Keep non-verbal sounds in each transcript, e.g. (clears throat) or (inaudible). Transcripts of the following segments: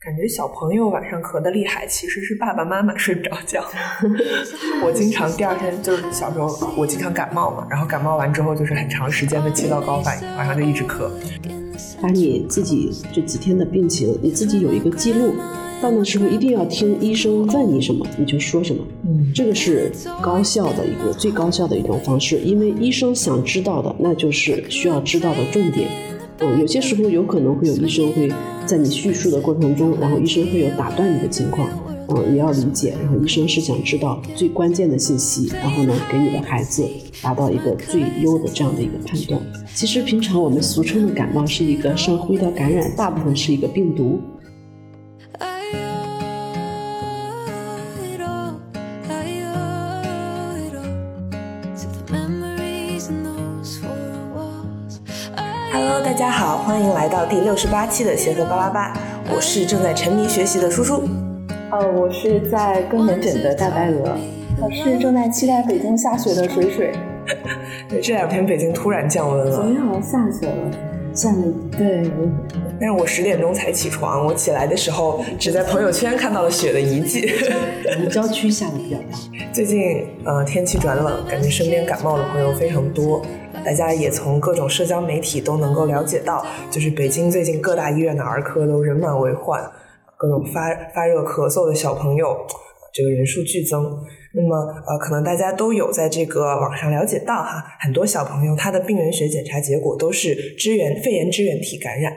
感觉小朋友晚上咳得厉害，其实是爸爸妈妈睡不着觉。(laughs) 我经常第二天就是小时候，我经常感冒嘛，然后感冒完之后就是很长时间的气道高反应，晚上就一直咳。把你自己这几天的病情，你自己有一个记录，到那时候一定要听医生问你什么你就说什么。嗯，这个是高效的一个最高效的一种方式，因为医生想知道的那就是需要知道的重点。嗯，有些时候有可能会有医生会在你叙述的过程中，然后医生会有打断你的情况，嗯，也要理解。然后医生是想知道最关键的信息，然后呢，给你的孩子达到一个最优的这样的一个判断。其实平常我们俗称的感冒是一个上呼吸道感染，大部分是一个病毒。家好，欢迎来到第六十八期的协和八八八，我是正在沉迷学习的叔叔。呃，我是在跟门诊的大白鹅，我是正在期待北京下雪的水水。(laughs) 对，这两天北京突然降温了，昨天好像下雪了，下了对。但是我十点钟才起床，我起来的时候只在朋友圈看到了雪的遗迹。(laughs) 我们郊区下的比较大。最近呃天气转冷，感觉身边感冒的朋友非常多。大家也从各种社交媒体都能够了解到，就是北京最近各大医院的儿科都人满为患，各种发发热咳嗽的小朋友，这个人数剧增。那么呃，可能大家都有在这个网上了解到哈，很多小朋友他的病原学检查结果都是支原肺炎支原体感染。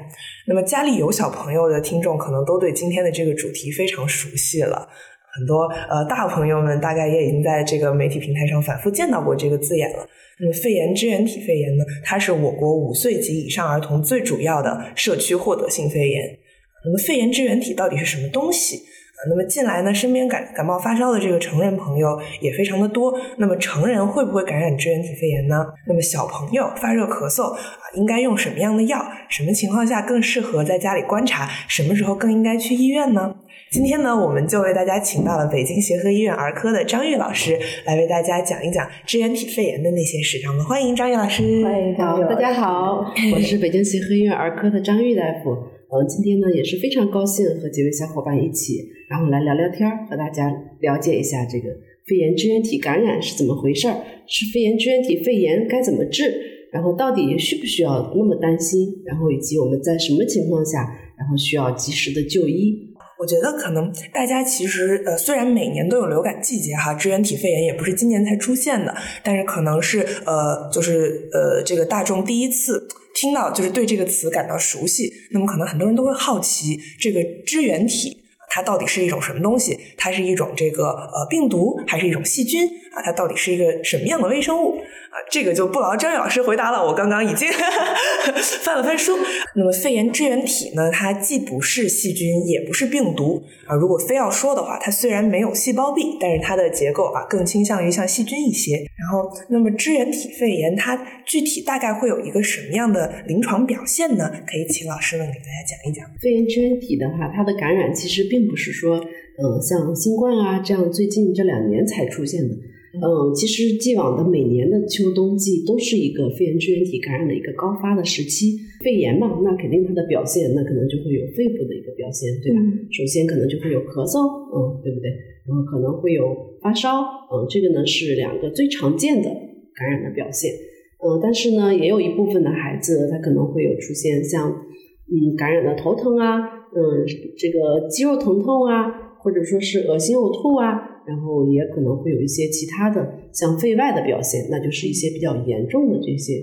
那么家里有小朋友的听众，可能都对今天的这个主题非常熟悉了。很多呃大朋友们大概也已经在这个媒体平台上反复见到过这个字眼了。那么肺炎支原体肺炎呢，它是我国五岁及以上儿童最主要的社区获得性肺炎。那么肺炎支原体到底是什么东西？啊，那么近来呢，身边感感冒发烧的这个成人朋友也非常的多。那么成人会不会感染支原体肺炎呢？那么小朋友发热咳嗽啊，应该用什么样的药？什么情况下更适合在家里观察？什么时候更应该去医院呢？今天呢，我们就为大家请到了北京协和医院儿科的张玉老师，来为大家讲一讲支原体肺炎的那些事。让我们欢迎张玉老师。欢迎好，大家好，我是北京协和医院儿科的张玉大夫。嗯，今天呢也是非常高兴和几位小伙伴一起，然后来聊聊天儿，和大家了解一下这个肺炎支原体感染是怎么回事儿，是肺炎支原体肺炎该怎么治，然后到底需不需要那么担心，然后以及我们在什么情况下，然后需要及时的就医。我觉得可能大家其实呃，虽然每年都有流感季节哈，支原体肺炎也不是今年才出现的，但是可能是呃，就是呃，这个大众第一次听到，就是对这个词感到熟悉。那么可能很多人都会好奇，这个支原体它到底是一种什么东西？它是一种这个呃病毒，还是一种细菌啊？它到底是一个什么样的微生物？啊，这个就不劳张老师回答了。我刚刚已经 (laughs) 翻了翻书。那么肺炎支原体呢，它既不是细菌，也不是病毒啊。如果非要说的话，它虽然没有细胞壁，但是它的结构啊更倾向于像细菌一些。然后，那么支原体肺炎它具体大概会有一个什么样的临床表现呢？可以请老师们给大家讲一讲。肺炎支原体的话，它的感染其实并不是说，嗯，像新冠啊这样最近这两年才出现的。嗯，其实既往的每年的秋冬季都是一个肺炎支原体感染的一个高发的时期。肺炎嘛，那肯定它的表现，那可能就会有肺部的一个表现，对吧？首先可能就会有咳嗽，嗯，对不对？然后可能会有发烧，嗯，这个呢是两个最常见的感染的表现。嗯，但是呢，也有一部分的孩子他可能会有出现像嗯感染的头疼啊，嗯，这个肌肉疼痛啊，或者说是恶心呕吐啊。然后也可能会有一些其他的，像肺外的表现，那就是一些比较严重的这些，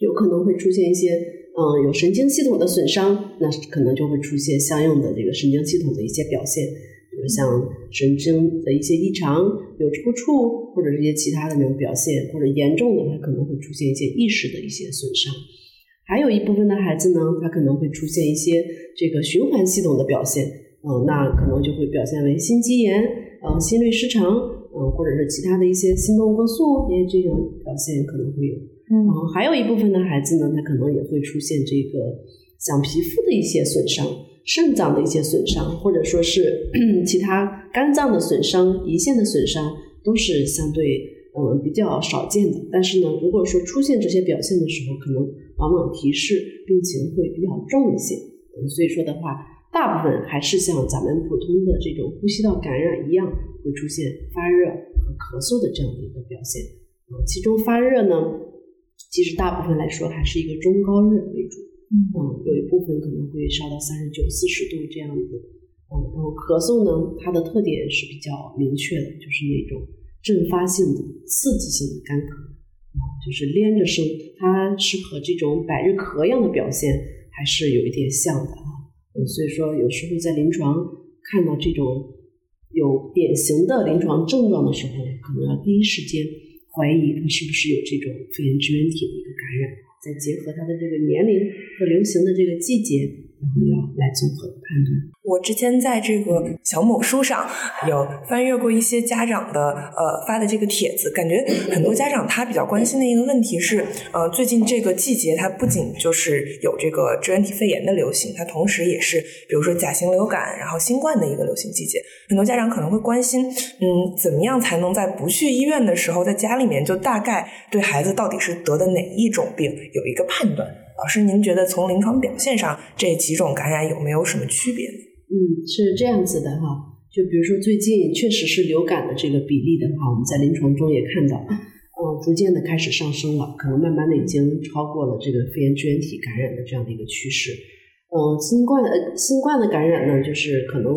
有可能会出现一些，嗯，有神经系统的损伤，那可能就会出现相应的这个神经系统的一些表现，比如像神经的一些异常，有抽搐，或者是一些其他的那种表现，或者严重的，它可能会出现一些意识的一些损伤。还有一部分的孩子呢，他可能会出现一些这个循环系统的表现，嗯，那可能就会表现为心肌炎。嗯，心律失常，嗯，或者是其他的一些心动过速，因为这个表现可能会有。嗯，还有一部分的孩子呢，他可能也会出现这个像皮肤的一些损伤、肾脏的一些损伤，或者说是 (clears throat) 其他肝脏的损伤、胰腺的损伤，都是相对嗯比较少见的。但是呢，如果说出现这些表现的时候，可能往往提示病情会比较重一些。嗯，所以说的话。大部分还是像咱们普通的这种呼吸道感染一样，会出现发热和咳嗽的这样的一个表现。嗯，其中发热呢，其实大部分来说还是一个中高热为主。嗯，有一部分可能会烧到三十九、四十度这样子。嗯，然后咳嗽呢，它的特点是比较明确的，就是那种阵发性的、刺激性的干咳，啊，就是连着声，它是和这种百日咳样的表现还是有一点像的啊。所以说有时候在临床看到这种有典型的临床症状的时候，可能要第一时间怀疑他是不是有这种肺炎支原体的一个感染，再结合他的这个年龄和流行的这个季节，然后要来综合判断。我之前在这个小某书上有翻阅过一些家长的呃发的这个帖子，感觉很多家长他比较关心的一个问题是，呃，最近这个季节它不仅就是有这个支原体肺炎的流行，它同时也是比如说甲型流感，然后新冠的一个流行季节。很多家长可能会关心，嗯，怎么样才能在不去医院的时候，在家里面就大概对孩子到底是得的哪一种病有一个判断？老师，您觉得从临床表现上这几种感染有没有什么区别？嗯，是这样子的哈，就比如说最近确实是流感的这个比例的话，我们在临床中也看到，嗯，逐渐的开始上升了，可能慢慢的已经超过了这个肺炎支原体感染的这样的一个趋势。嗯，新冠呃新冠的感染呢，就是可能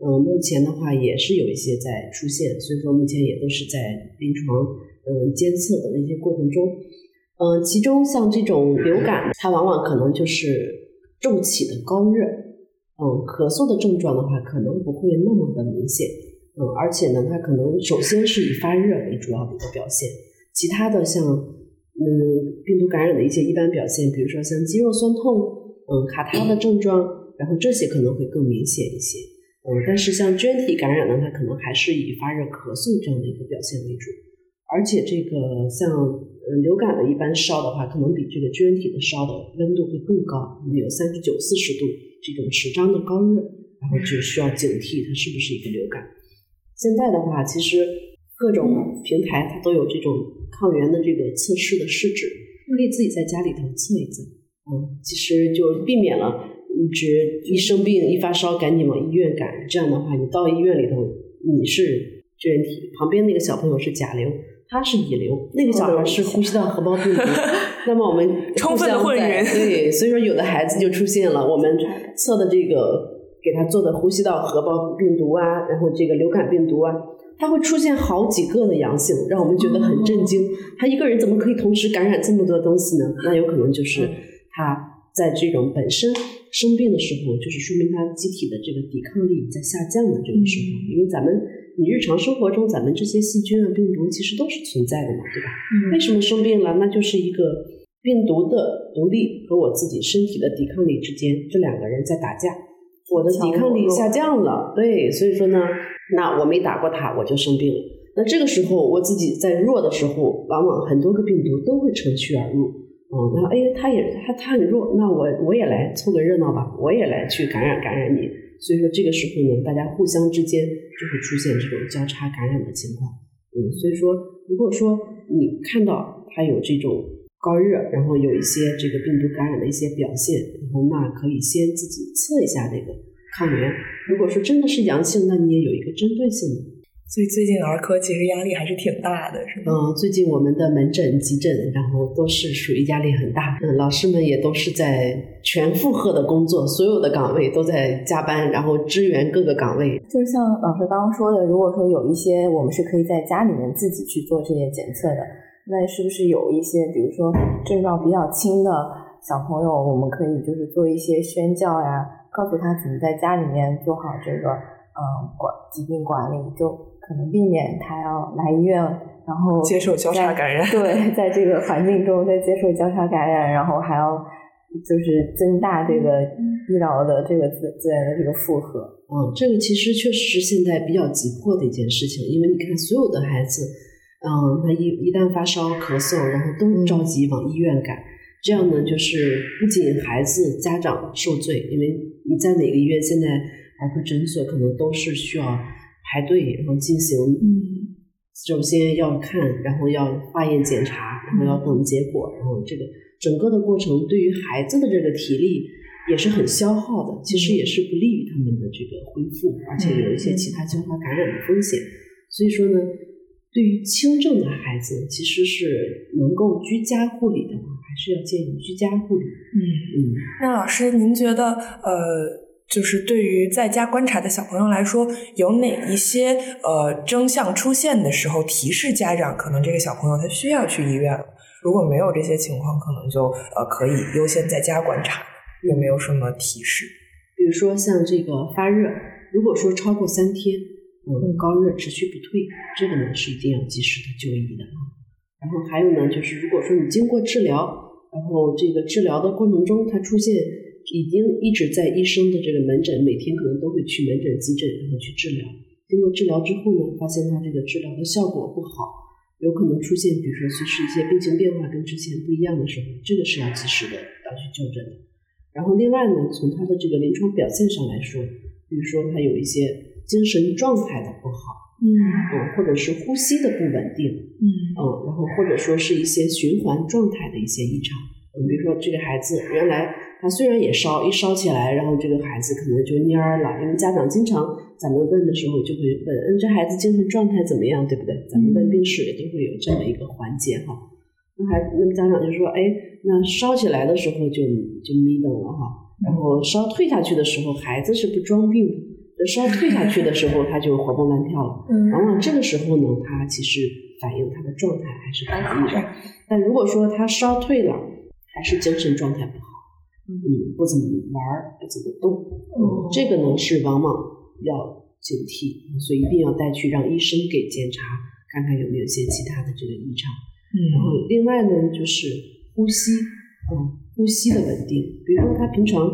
嗯目前的话也是有一些在出现，所以说目前也都是在临床嗯监测的一些过程中。嗯，其中像这种流感，它往往可能就是骤起的高热。嗯，咳嗽的症状的话，可能不会那么的明显。嗯，而且呢，它可能首先是以发热为主要的一个表现，其他的像嗯病毒感染的一些一般表现，比如说像肌肉酸痛、嗯卡痰的症状，然后这些可能会更明显一些。嗯，但是像支原体感染呢，它可能还是以发热、咳嗽这样的一个表现为主。而且这个像呃流感的一般烧的话，可能比这个支原体的烧的温度会更高，有三十九、四十度。这种持张的高热，然后就需要警惕它是不是一个流感。现在的话，其实各种平台它都有这种抗原的这个测试的试纸，可以自己在家里头测一测。嗯，其实就避免了一直一生病一发烧赶紧往医院赶。这样的话，你到医院里头你是支原体，旁边那个小朋友是甲流。他是乙流，那个小孩是呼吸道合胞病毒，(laughs) 那么我们 (laughs) 充分混淆，对，所以说有的孩子就出现了，我们测的这个给他做的呼吸道合胞病毒啊，然后这个流感病毒啊，他会出现好几个的阳性，让我们觉得很震惊。他一个人怎么可以同时感染这么多东西呢？那有可能就是他在这种本身生病的时候，就是说明他机体的这个抵抗力在下降的这个时候，因为咱们。你日常生活中，咱们这些细菌啊、病毒其实都是存在的嘛，对吧？为什么生病了？那就是一个病毒的独立和我自己身体的抵抗力之间，这两个人在打架。我的抵抗力下降了，对，所以说呢，那我没打过他，我就生病了。那这个时候，我自己在弱的时候，往往很多个病毒都会乘虚而入。嗯，那哎，他也他他很弱，那我我也来凑个热闹吧，我也来去感染感染你。所以说这个时候呢，大家互相之间就会出现这种交叉感染的情况。嗯，所以说如果说你看到他有这种高热，然后有一些这个病毒感染的一些表现，然后那可以先自己测一下那个抗原。如果说真的是阳性，那你也有一个针对性的。所以最近儿科其实压力还是挺大的，是吗？嗯，最近我们的门诊、急诊，然后都是属于压力很大。嗯，老师们也都是在全负荷的工作，所有的岗位都在加班，然后支援各个岗位。就像老师刚刚说的，如果说有一些我们是可以在家里面自己去做这些检测的，那是不是有一些，比如说症状比较轻的小朋友，我们可以就是做一些宣教呀，告诉他怎么在家里面做好这个嗯管疾病管理就。可能避免他要来医院，然后接受交叉感染。对，在这个环境中再接受交叉感染，然后还要就是增大这个医疗的这个资资源的这个负荷。嗯，这个其实确实是现在比较急迫的一件事情，因为你看所有的孩子，嗯，他一一旦发烧咳嗽，然后都着急往医院赶，这样呢，就是不仅孩子家长受罪，因为你在哪个医院，现在儿科诊所可能都是需要。排队，然后进行，嗯，首先要看，然后要化验检查，然后要等结果，然后这个整个的过程对于孩子的这个体力，也是很消耗的，其实也是不利于他们的这个恢复，而且有一些其他交叉感染的风险。所以说呢，对于轻症的孩子，其实是能够居家护理的话，还是要建议居家护理。嗯嗯。那老师，您觉得呃？就是对于在家观察的小朋友来说，有哪一些呃征象出现的时候，提示家长可能这个小朋友他需要去医院了？如果没有这些情况，可能就呃可以优先在家观察。有没有什么提示？比如说像这个发热，如果说超过三天，嗯，高热持续不退，这个呢是一定要及时的就医的啊。然后还有呢，就是如果说你经过治疗，然后这个治疗的过程中它出现。已经一直在医生的这个门诊，每天可能都会去门诊、急诊，然后去治疗。经过治疗之后呢，发现他这个治疗的效果不好，有可能出现，比如说随时一些病情变化跟之前不一样的时候，这个是要及时的要去就诊的。然后另外呢，从他的这个临床表现上来说，比如说他有一些精神状态的不好，嗯，嗯，或者是呼吸的不稳定，嗯，嗯，然后或者说是一些循环状态的一些异常，嗯，比如说这个孩子原来。他虽然也烧，一烧起来，然后这个孩子可能就蔫儿了。因为家长经常咱们问的时候就会问，嗯，这孩子精神状态怎么样，对不对？咱们问病史也都会有这么一个环节哈。那孩，那么家长就说，哎，那烧起来的时候就就眯瞪了哈，然后烧退下去的时候，孩子是不装病的，烧退下去的时候他就活蹦乱跳了。往往这个时候呢，他其实反映他的状态还是可以的。但如果说他烧退了，还是精神状态不好。嗯，不怎么玩，不怎么动，嗯，这个呢是往往要警惕，所以一定要带去让医生给检查，看看有没有些其他的这个异常。嗯，然后另外呢就是呼吸，嗯，呼吸的稳定，比如说他平常，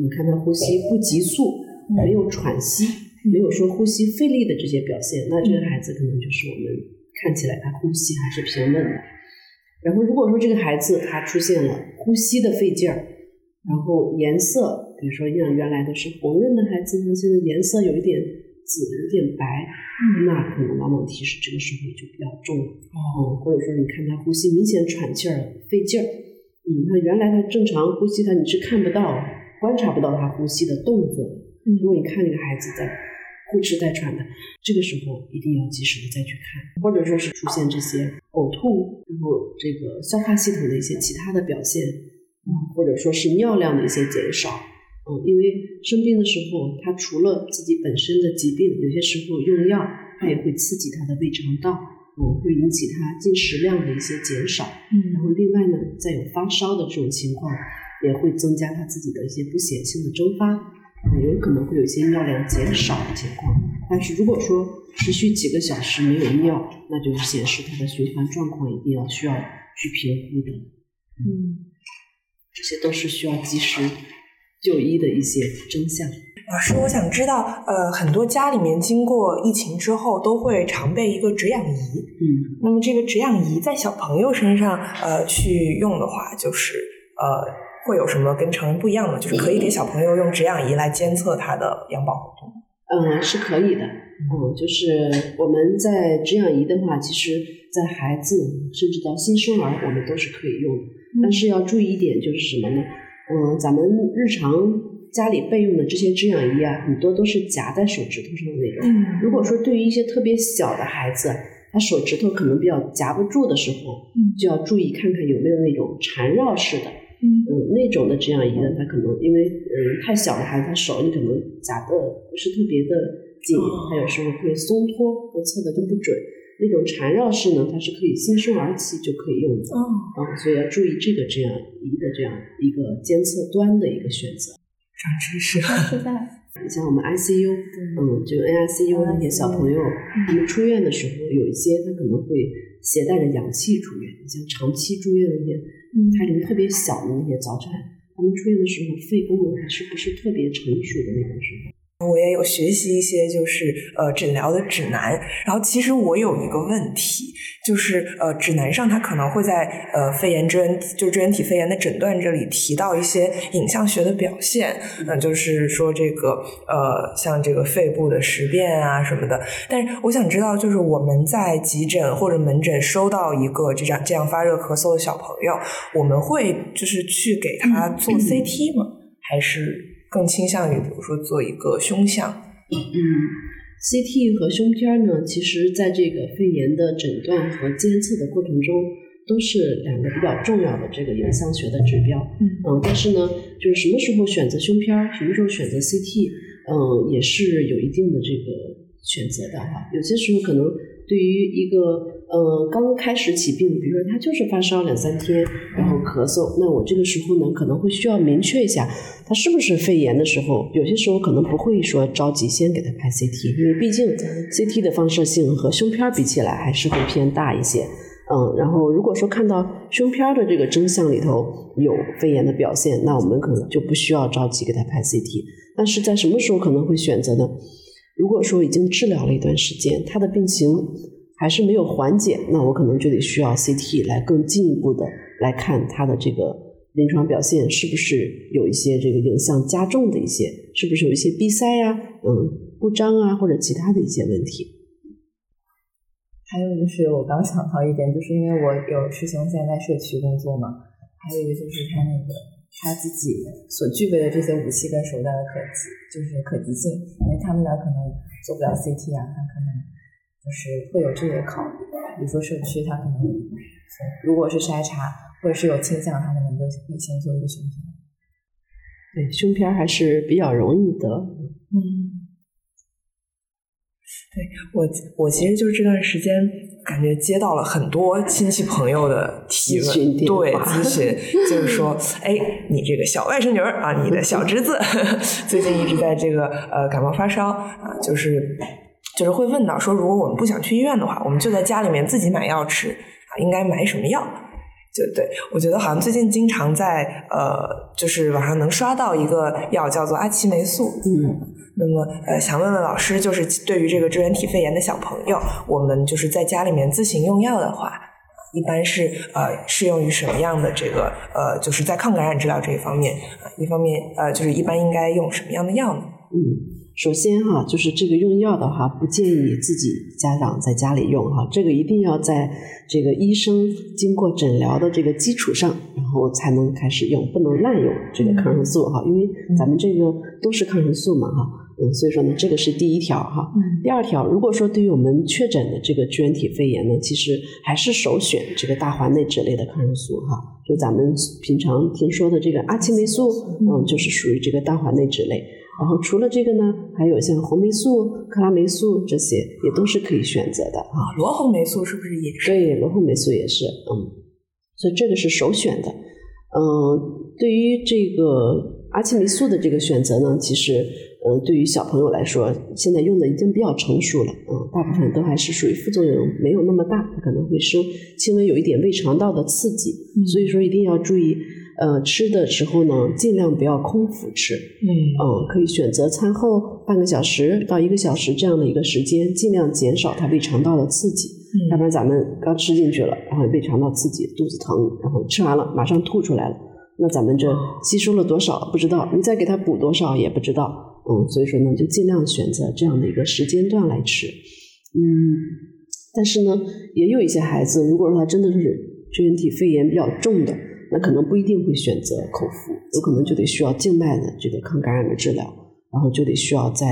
你看他呼吸不急促，没有喘息，没有说呼吸费力的这些表现，那这个孩子可能就是我们看起来他呼吸还是平稳的。然后如果说这个孩子他出现了呼吸的费劲儿，然后颜色，比如说像原来的是红润的孩子，呢，现在颜色有一点紫，有点白，那可能往往提示这个时候就比较重了。哦，或者说你看他呼吸明显喘气儿、费劲儿，嗯，他原来他正常呼吸，他你是看不到、观察不到他呼吸的动作的。如果你看这个孩子在呼哧带喘的，这个时候一定要及时的再去看，或者说是出现这些呕吐，然后这个消化系统的一些其他的表现。或者说是尿量的一些减少，嗯，因为生病的时候，他除了自己本身的疾病，有些时候用药，他也会刺激他的胃肠道，嗯，会引起他进食量的一些减少，嗯，然后另外呢，再有发烧的这种情况，也会增加他自己的一些不显性的蒸发，嗯，有可能会有一些尿量减少的情况。但是如果说持续几个小时没有尿，那就是显示他的循环状况一定要需要去评估的，嗯。这些都是需要及时就医的一些真相。老师，我想知道，呃，很多家里面经过疫情之后都会常备一个止痒仪。嗯，那么这个止痒仪在小朋友身上，呃，去用的话，就是呃，会有什么跟成人不一样的？就是可以给小朋友用止痒仪来监测他的阳瘘活动。嗯，是可以的。嗯，就是我们在止痒仪的话，其实在孩子甚至到新生儿，我们都是可以用的。但是要注意一点，就是什么呢？嗯，咱们日常家里备用的这些止痒仪啊，很多都是夹在手指头上的那种。嗯，如果说对于一些特别小的孩子，他手指头可能比较夹不住的时候，嗯，就要注意看看有没有那种缠绕式的。嗯，那种的止痒仪呢，它可能因为嗯太小的孩子，他手你可能夹的不是特别的紧，他有时候会松脱，测的就不准。那种缠绕式呢，它是可以新生儿期就可以用的，啊，所以要注意这个这样一个这样一个监测端的一个选择。长知识。(laughs) 你像我们 ICU，嗯，就 NICU 那些小朋友，他们出院的时候，有一些他可能会携带着氧气出院。你像长期住院的那些胎龄特别小的那些早产，他们出院的时候肺功能还是不是特别成熟的那种时候。我也有学习一些就是呃诊疗的指南，然后其实我有一个问题，就是呃指南上它可能会在呃肺炎支原就支原体肺炎的诊断这里提到一些影像学的表现，嗯，就是说这个呃像这个肺部的实变啊什么的，但是我想知道，就是我们在急诊或者门诊收到一个这样这样发热咳嗽的小朋友，我们会就是去给他做 CT 吗？还是更倾向于比如说做一个胸像？嗯，CT 和胸片呢，其实在这个肺炎的诊断和监测的过程中，都是两个比较重要的这个影像学的指标。嗯嗯，但是呢，就是什么时候选择胸片儿，什么时候选择 CT，嗯，也是有一定的这个选择的哈。有些时候可能对于一个呃刚开始起病，比如说他就是发烧两三天，然后咳嗽，那我这个时候呢可能会需要明确一下他是不是肺炎的时候，有些时候可能不会说着急先给他拍 CT，因为毕竟 CT 的放射性和胸片比起来还是会偏大一些。嗯，然后如果说看到胸片的这个真相里头有肺炎的表现，那我们可能就不需要着急给他拍 CT。但是在什么时候可能会选择呢？如果说已经治疗了一段时间，他的病情还是没有缓解，那我可能就得需要 CT 来更进一步的来看他的这个临床表现是不是有一些这个影像加重的一些，是不是有一些闭塞呀、嗯不张啊或者其他的一些问题。还有就是我刚想到一点，就是因为我有师兄现在在社区工作嘛，还有一个就是他那个他自己所具备的这些武器跟手段的可及，就是可及性，因为他们那儿可能做不了 CT 啊，他可能就是会有这些考虑，比如说社区他可能如果是筛查或者是有倾向，他可能就会先做一个胸片。对，胸片还是比较容易得。嗯，对我，我其实就是这段时间感觉接到了很多亲戚朋友的提问，对咨询，就是说，哎，你这个小外甥女儿啊，你的小侄子 (laughs) 最近一直在这个呃感冒发烧啊，就是就是会问到说，如果我们不想去医院的话，我们就在家里面自己买药吃啊，应该买什么药？就对我觉得好像最近经常在呃，就是网上能刷到一个药叫做阿奇霉素，嗯，那么，呃，想问问老师，就是对于这个支原体肺炎的小朋友，我们就是在家里面自行用药的话，一般是呃适用于什么样的这个呃，就是在抗感染治疗这一方面啊、一方面呃，就是一般应该用什么样的药呢？嗯，首先哈，就是这个用药的话，不建议自己家长在家里用哈，这个一定要在这个医生经过诊疗的这个基础上，然后才能开始用，不能滥用这个抗生素哈，因为咱们这个都是抗生素嘛哈，嗯，所以说呢，这个是第一条哈。嗯第二条，如果说对于我们确诊的这个支原体肺炎呢，其实还是首选这个大环内酯类的抗生素哈，就咱们平常听说的这个阿奇霉素，嗯，就是属于这个大环内酯类。然后除了这个呢，还有像红霉素、克拉霉素这些也都是可以选择的。啊，罗红霉素是不是也是？对，罗红霉素也是，嗯，所以这个是首选的。嗯，对于这个阿奇霉素的这个选择呢，其实，嗯，对于小朋友来说，现在用的已经比较成熟了，嗯，大部分都还是属于副作用没有那么大，可能会生轻微有一点胃肠道的刺激，嗯所以说一定要注意，呃，吃的时候呢，尽量不要空腹吃，嗯。嗯，可以选择餐后半个小时到一个小时这样的一个时间，尽量减少它胃肠道的刺激。要不然咱们刚吃进去了，然后胃肠道刺激，肚子疼，然后吃完了马上吐出来了，那咱们这吸收了多少不知道，你再给它补多少也不知道，嗯，所以说呢，就尽量选择这样的一个时间段来吃，嗯，但是呢，也有一些孩子，如果说他真的是支原体肺炎比较重的，那可能不一定会选择口服，有可能就得需要静脉的这个抗感染的治疗，然后就得需要在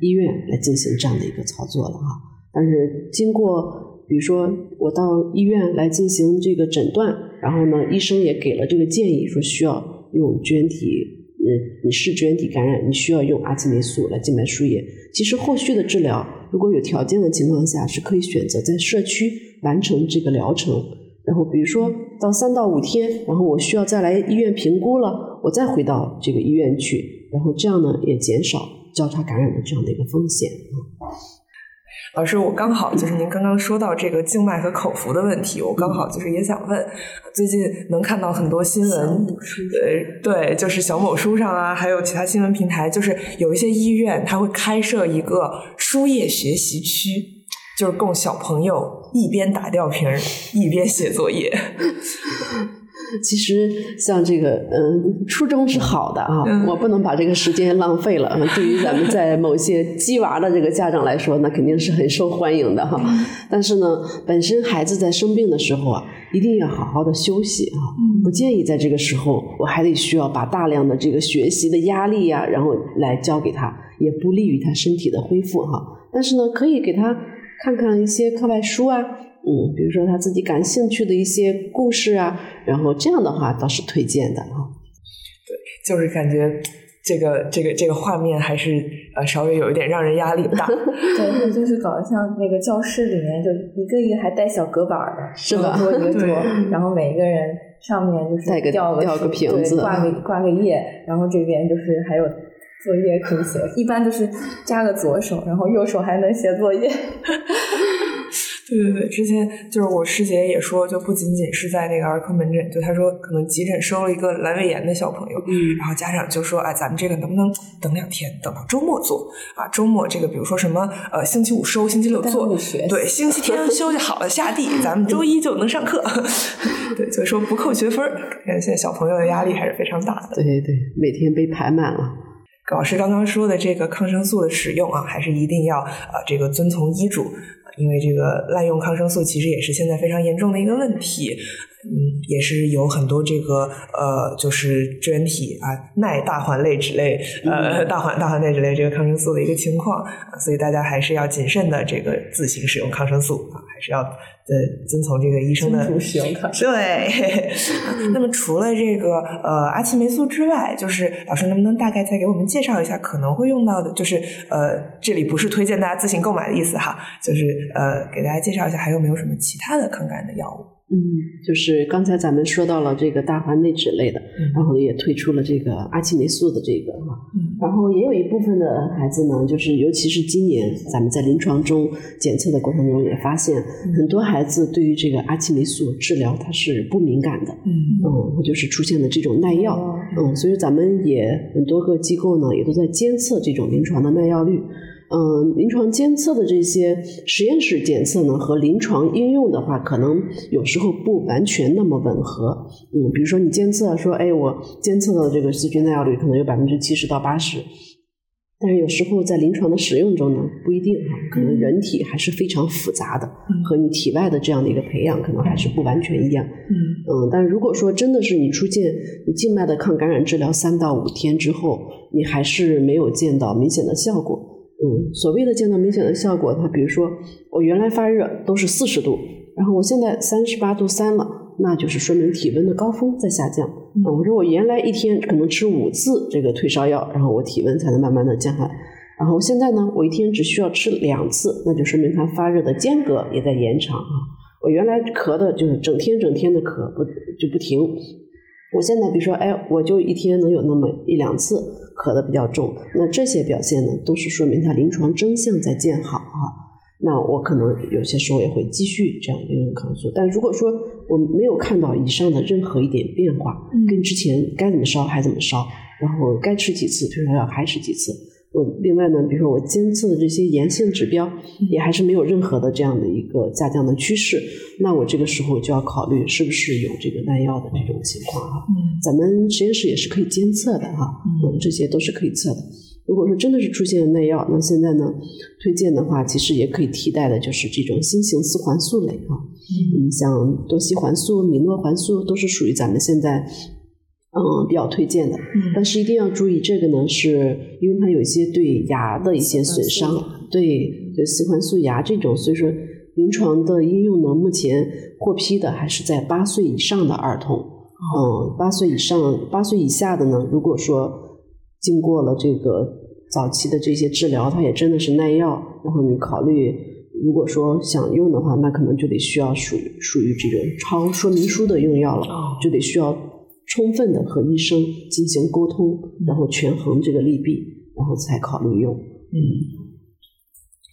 医院来进行这样的一个操作了哈。但是经过比如说我到医院来进行这个诊断，然后呢，医生也给了这个建议，说需要用支原体，嗯，你是支原体感染，你需要用阿奇霉素来静脉输液。其实后续的治疗，如果有条件的情况下，是可以选择在社区完成这个疗程。然后比如说到三到五天，然后我需要再来医院评估了，我再回到这个医院去，然后这样呢也减少交叉感染的这样的一个风险。老师，我刚好就是您刚刚说到这个静脉和口服的问题，我刚好就是也想问，最近能看到很多新闻，呃，对，就是小某书上啊，还有其他新闻平台，就是有一些医院它会开设一个输液学习区，就是供小朋友一边打吊瓶儿一边写作业。(laughs) 其实像这个，嗯，初衷是好的啊，我不能把这个时间浪费了。对于咱们在某些鸡娃的这个家长来说，那肯定是很受欢迎的哈。但是呢，本身孩子在生病的时候啊，一定要好好的休息啊，不建议在这个时候我还得需要把大量的这个学习的压力呀，然后来交给他，也不利于他身体的恢复哈。但是呢，可以给他看看一些课外书啊。嗯，比如说他自己感兴趣的一些故事啊，然后这样的话倒是推荐的啊。对，就是感觉这个这个这个画面还是呃稍微有一点让人压力大。(laughs) 对，就是搞得像那个教室里面就一个一个还带小隔板的，(laughs) 是吧？一个桌，(laughs) 然后每一个人上面就是吊个吊个瓶子，挂个挂个页，然后这边就是还有作业可以写，一般都是加个左手，然后右手还能写作业。(laughs) 对对对，之前就是我师姐也说，就不仅仅是在那个儿科门诊，就她说可能急诊收了一个阑尾炎的小朋友，嗯，然后家长就说，哎，咱们这个能不能等两天，等到周末做啊？周末这个比如说什么呃，星期五收，星期六做，对，星期天休息好了下地，咱们周一就能上课。(laughs) 对，所以说不扣学分儿，现在小朋友的压力还是非常大的。对对对，每天被排满了。老师刚刚说的这个抗生素的使用啊，还是一定要呃这个遵从医嘱。因为这个滥用抗生素其实也是现在非常严重的一个问题，嗯，也是有很多这个呃，就是支原体啊耐大环类酯类呃大环大环类酯类这个抗生素的一个情况，所以大家还是要谨慎的这个自行使用抗生素啊，还是要。呃，遵从这个医生的对。(laughs) 那么除了这个呃阿奇霉素之外，就是老师能不能大概再给我们介绍一下可能会用到的？就是呃，这里不是推荐大家自行购买的意思哈，就是呃，给大家介绍一下还有没有什么其他的抗感染的药物。嗯，就是刚才咱们说到了这个大环内酯类的，然后也推出了这个阿奇霉素的这个哈，然后也有一部分的孩子呢，就是尤其是今年咱们在临床中检测的过程中也发现，很多孩子对于这个阿奇霉素治疗它是不敏感的，嗯。嗯，就是出现了这种耐药，嗯，所以咱们也很多个机构呢也都在监测这种临床的耐药率。嗯，临床监测的这些实验室检测呢，和临床应用的话，可能有时候不完全那么吻合。嗯，比如说你监测说，哎，我监测到的这个细菌耐药率可能有百分之七十到八十，但是有时候在临床的使用中呢，不一定哈，可能人体还是非常复杂的，和你体外的这样的一个培养可能还是不完全一样。嗯嗯，但如果说真的是你出现你静脉的抗感染治疗三到五天之后，你还是没有见到明显的效果。嗯，所谓的见到明显的效果，它比如说我原来发热都是四十度，然后我现在三十八度三了，那就是说明体温的高峰在下降。嗯，我说我原来一天可能吃五次这个退烧药，然后我体温才能慢慢的降下来，然后现在呢，我一天只需要吃两次，那就说明它发热的间隔也在延长啊。我原来咳的就是整天整天的咳不就不停，我现在比如说哎，我就一天能有那么一两次。咳的比较重，那这些表现呢，都是说明他临床征象在见好啊。那我可能有些时候也会继续这样用抗生素。但如果说我没有看到以上的任何一点变化，跟之前该怎么烧还怎么烧，然后该吃几次退烧药还吃几次。我另外呢，比如说我监测的这些炎性指标也还是没有任何的这样的一个下降的趋势，那我这个时候就要考虑是不是有这个耐药的这种情况啊。嗯，咱们实验室也是可以监测的哈，嗯，这些都是可以测的。如果说真的是出现了耐药，那现在呢，推荐的话其实也可以替代的就是这种新型四环素类哈，嗯，像多西环素、米诺环素都是属于咱们现在。嗯，比较推荐的，但是一定要注意，这个呢，是因为它有一些对牙的一些损伤，对对四环素牙这种，所以说临床的应用呢，目前获批的还是在八岁以上的儿童，嗯，八岁以上、八岁以下的呢，如果说经过了这个早期的这些治疗，它也真的是耐药，然后你考虑如果说想用的话，那可能就得需要属于属于这种超说明书的用药了，就得需要。充分的和医生进行沟通，然后权衡这个利弊，然后才考虑用。嗯，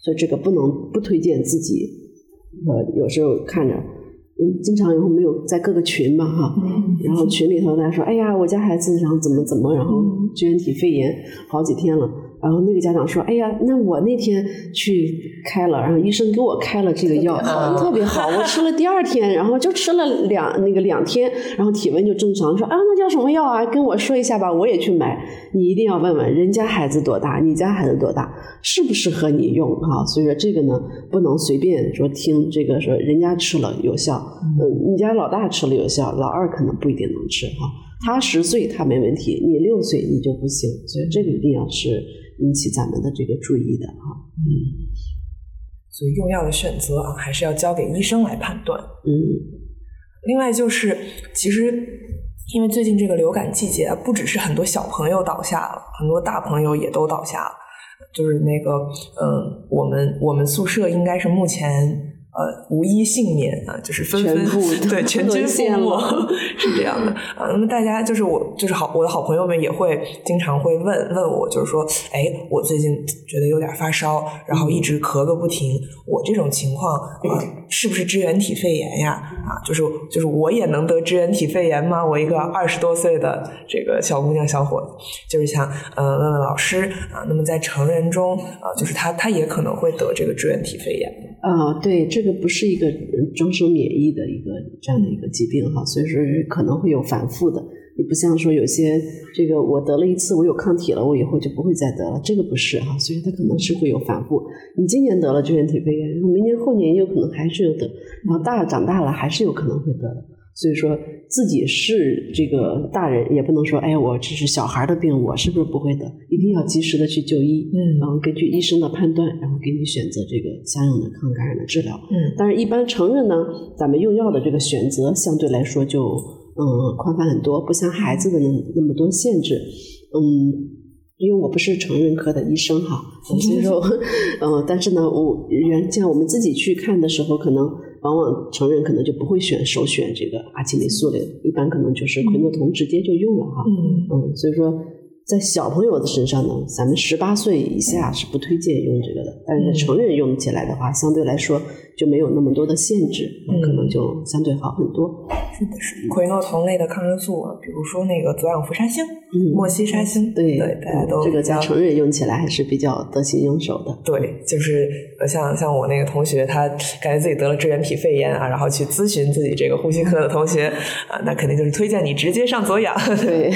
所以这个不能不推荐自己。呃，有时候看着，嗯，经常有后没有在各个群嘛哈，然后群里头大家说，哎呀，我家孩子然后怎么怎么，然后支原体肺炎好几天了，然然后那个家长说：“哎呀，那我那天去开了，然后医生给我开了这个药，特别好。我吃了第二天，然后就吃了两那个两天，然后体温就正常。说啊，那叫什么药啊？跟我说一下吧，我也去买。你一定要问问人家孩子多大，你家孩子多大，适不适合你用哈？所以说这个呢，不能随便说听这个说人家吃了有效，嗯，你家老大吃了有效，老二可能不一定能吃哈。他十岁他没问题，你六岁你就不行，所以这个一定要是。”引起咱们的这个注意的哈，嗯，所以用药的选择啊，还是要交给医生来判断。嗯，另外就是，其实因为最近这个流感季节，不只是很多小朋友倒下了，很多大朋友也都倒下了。就是那个，嗯，我们我们宿舍应该是目前。呃，无一幸免啊，就是纷纷对全军覆没，(laughs) 是这样的啊。那么大家就是我，就是好，我的好朋友们也会经常会问问我，就是说，哎，我最近觉得有点发烧，然后一直咳个不停，我这种情况是不是支原体肺炎呀？啊，就是就是我也能得支原体肺炎吗？我一个二十多岁的这个小姑娘小伙子，就是想呃问问老师啊。那么在成人中啊，就是他他也可能会得这个支原体肺炎啊，对这。这不是一个终生免疫的一个这样的一个疾病哈，所以说可能会有反复的。你不像说有些这个我得了一次，我有抗体了，我以后就不会再得了。这个不是哈，所以它可能是会有反复。你今年得了支原体肺炎，然后明年后年有可能还是有得，然后大长大了还是有可能会得的。所以说自己是这个大人，也不能说，哎，我这是小孩的病，我是不是不会得？一定要及时的去就医，嗯，然后根据医生的判断，然后给你选择这个相应的抗感染的治疗，嗯。但是，一般成人呢，咱们用药的这个选择相对来说就嗯宽泛很多，不像孩子的那那么多限制，嗯。因为我不是成人科的医生哈，所以说，嗯，(laughs) 但是呢，我原像我们自己去看的时候，可能往往成人可能就不会选首选这个阿奇霉素类，一般可能就是喹诺酮直接就用了哈，嗯，所以说。在小朋友的身上呢，咱们十八岁以下是不推荐用这个的，但是成人用起来的话，相对来说就没有那么多的限制，可能就相对好很多。是的，是喹诺酮类的抗生素，比如说那个左氧氟沙星、莫西沙星，对对，大家都这个在成人用起来还是比较得心应手的。对，就是像像我那个同学，他感觉自己得了支原体肺炎啊，然后去咨询自己这个呼吸科的同学啊，那肯定就是推荐你直接上左氧。(laughs) 对。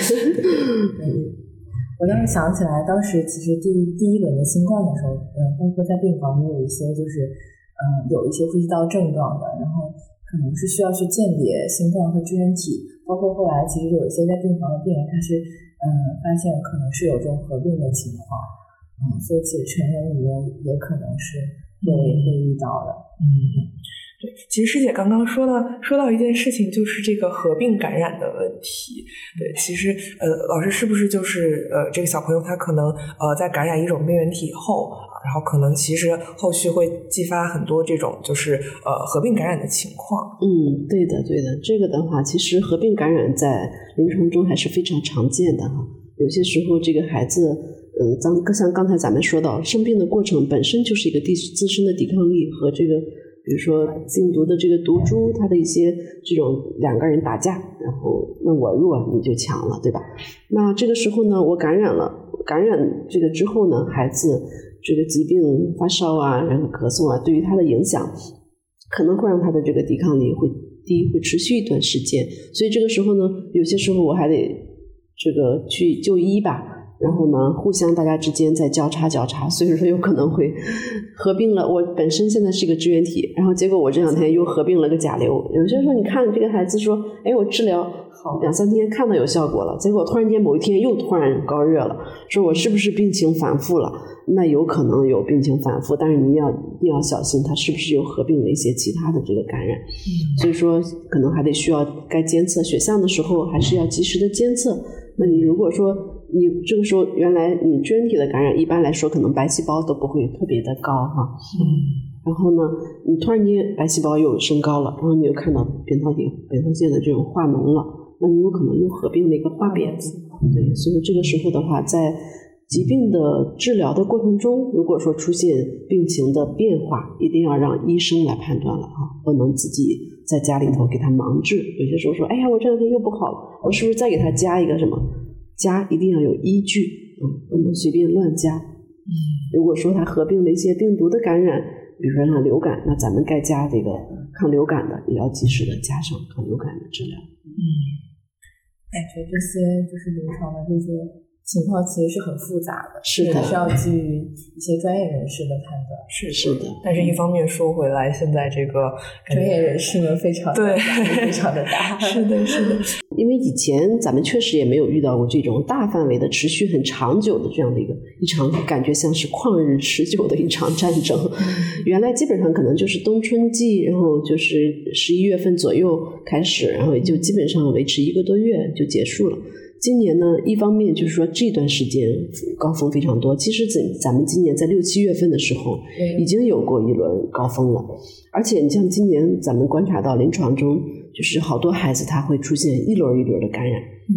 我当时想起来，当时其实第第一轮的新冠的时候，嗯，包括在病房也有一些就是，嗯，有一些呼吸道症状的，然后可能是需要去鉴别新冠和支原体，包括后来其实有一些在病房的病人，他是嗯发现可能是有这种合并的情况，嗯，所以其实成人里面也可能是会会遇到的，嗯。对，其实师姐刚刚说到说到一件事情，就是这个合并感染的问题。对，其实呃，老师是不是就是呃，这个小朋友他可能呃，在感染一种病原体以后，然后可能其实后续会继发很多这种就是呃合并感染的情况。嗯，对的，对的，这个的话，其实合并感染在临床中还是非常常见的哈。有些时候这个孩子，嗯，咱像刚才咱们说到，生病的过程本身就是一个地自身的抵抗力和这个。比如说病毒的这个毒株，它的一些这种两个人打架，然后那我弱你就强了，对吧？那这个时候呢，我感染了，感染这个之后呢，孩子这个疾病发烧啊，然后咳嗽啊，对于他的影响，可能会让他的这个抵抗力会低，会持续一段时间。所以这个时候呢，有些时候我还得这个去就医吧。然后呢，互相大家之间在交叉交叉，(laughs) 所以说有可能会 (laughs) 合并了。我本身现在是一个支原体，然后结果我这两天又合并了个甲流。有些时候你看这个孩子说，哎，我治疗好两三天看到有效果了，结果突然间某一天又突然高热了，说我是不是病情反复了？那有可能有病情反复，但是你要一定要小心，他是不是又合并了一些其他的这个感染？所以说可能还得需要该监测血象的时候，还是要及时的监测。那你如果说。你这个时候，原来你支原体的感染，一般来说可能白细胞都不会特别的高哈。嗯。然后呢，你突然间白细胞又升高了，然后你又看到扁桃体、扁桃腺的这种化脓了，那你有可能又合并了一个化扁子。对，所以说这个时候的话，在疾病的治疗的过程中，如果说出现病情的变化，一定要让医生来判断了啊，不能自己在家里头给他盲治。有些时候说，哎呀，我这两天又不好了，我是不是再给他加一个什么？加一定要有依据，嗯，不能随便乱加。嗯，如果说他合并了一些病毒的感染，比如说像流感，那咱们该加这个抗流感的，也要及时的加上抗流感的治疗。嗯，感觉这些就是临床的这些。情况其实是很复杂的，是的，需要基于一些专业人士的判断。是是的，但是一方面说回来，现在这个专业人士们非常对 (laughs) 非常的大。(laughs) 是的，是的。因为以前咱们确实也没有遇到过这种大范围的、持续很长久的这样的一个一场感觉像是旷日持久的一场战争。原来基本上可能就是冬春季，然后就是十一月份左右开始，然后也就基本上维持一个多月就结束了。今年呢，一方面就是说这段时间高峰非常多。其实咱咱们今年在六七月份的时候，已经有过一轮高峰了。而且你像今年咱们观察到临床中，就是好多孩子他会出现一轮一轮的感染。嗯，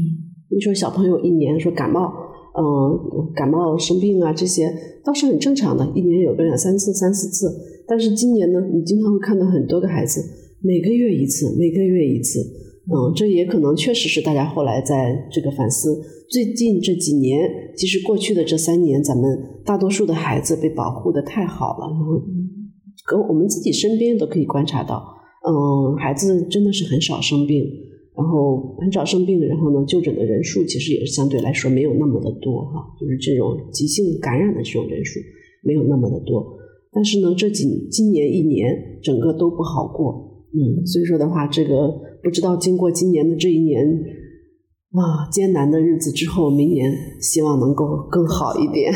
你说小朋友一年说感冒，嗯，感冒生病啊这些倒是很正常的，一年有个两三次、三四次。但是今年呢，你经常会看到很多个孩子每个月一次，每个月一次。嗯，这也可能确实是大家后来在这个反思。最近这几年，其实过去的这三年，咱们大多数的孩子被保护的太好了，然后，跟我们自己身边都可以观察到，嗯，孩子真的是很少生病，然后很少生病，然后呢，就诊的人数其实也是相对来说没有那么的多哈，就是这种急性感染的这种人数没有那么的多。但是呢，这几今年一年整个都不好过，嗯，所以说的话，这个。不知道经过今年的这一年啊艰难的日子之后，明年希望能够更好一点。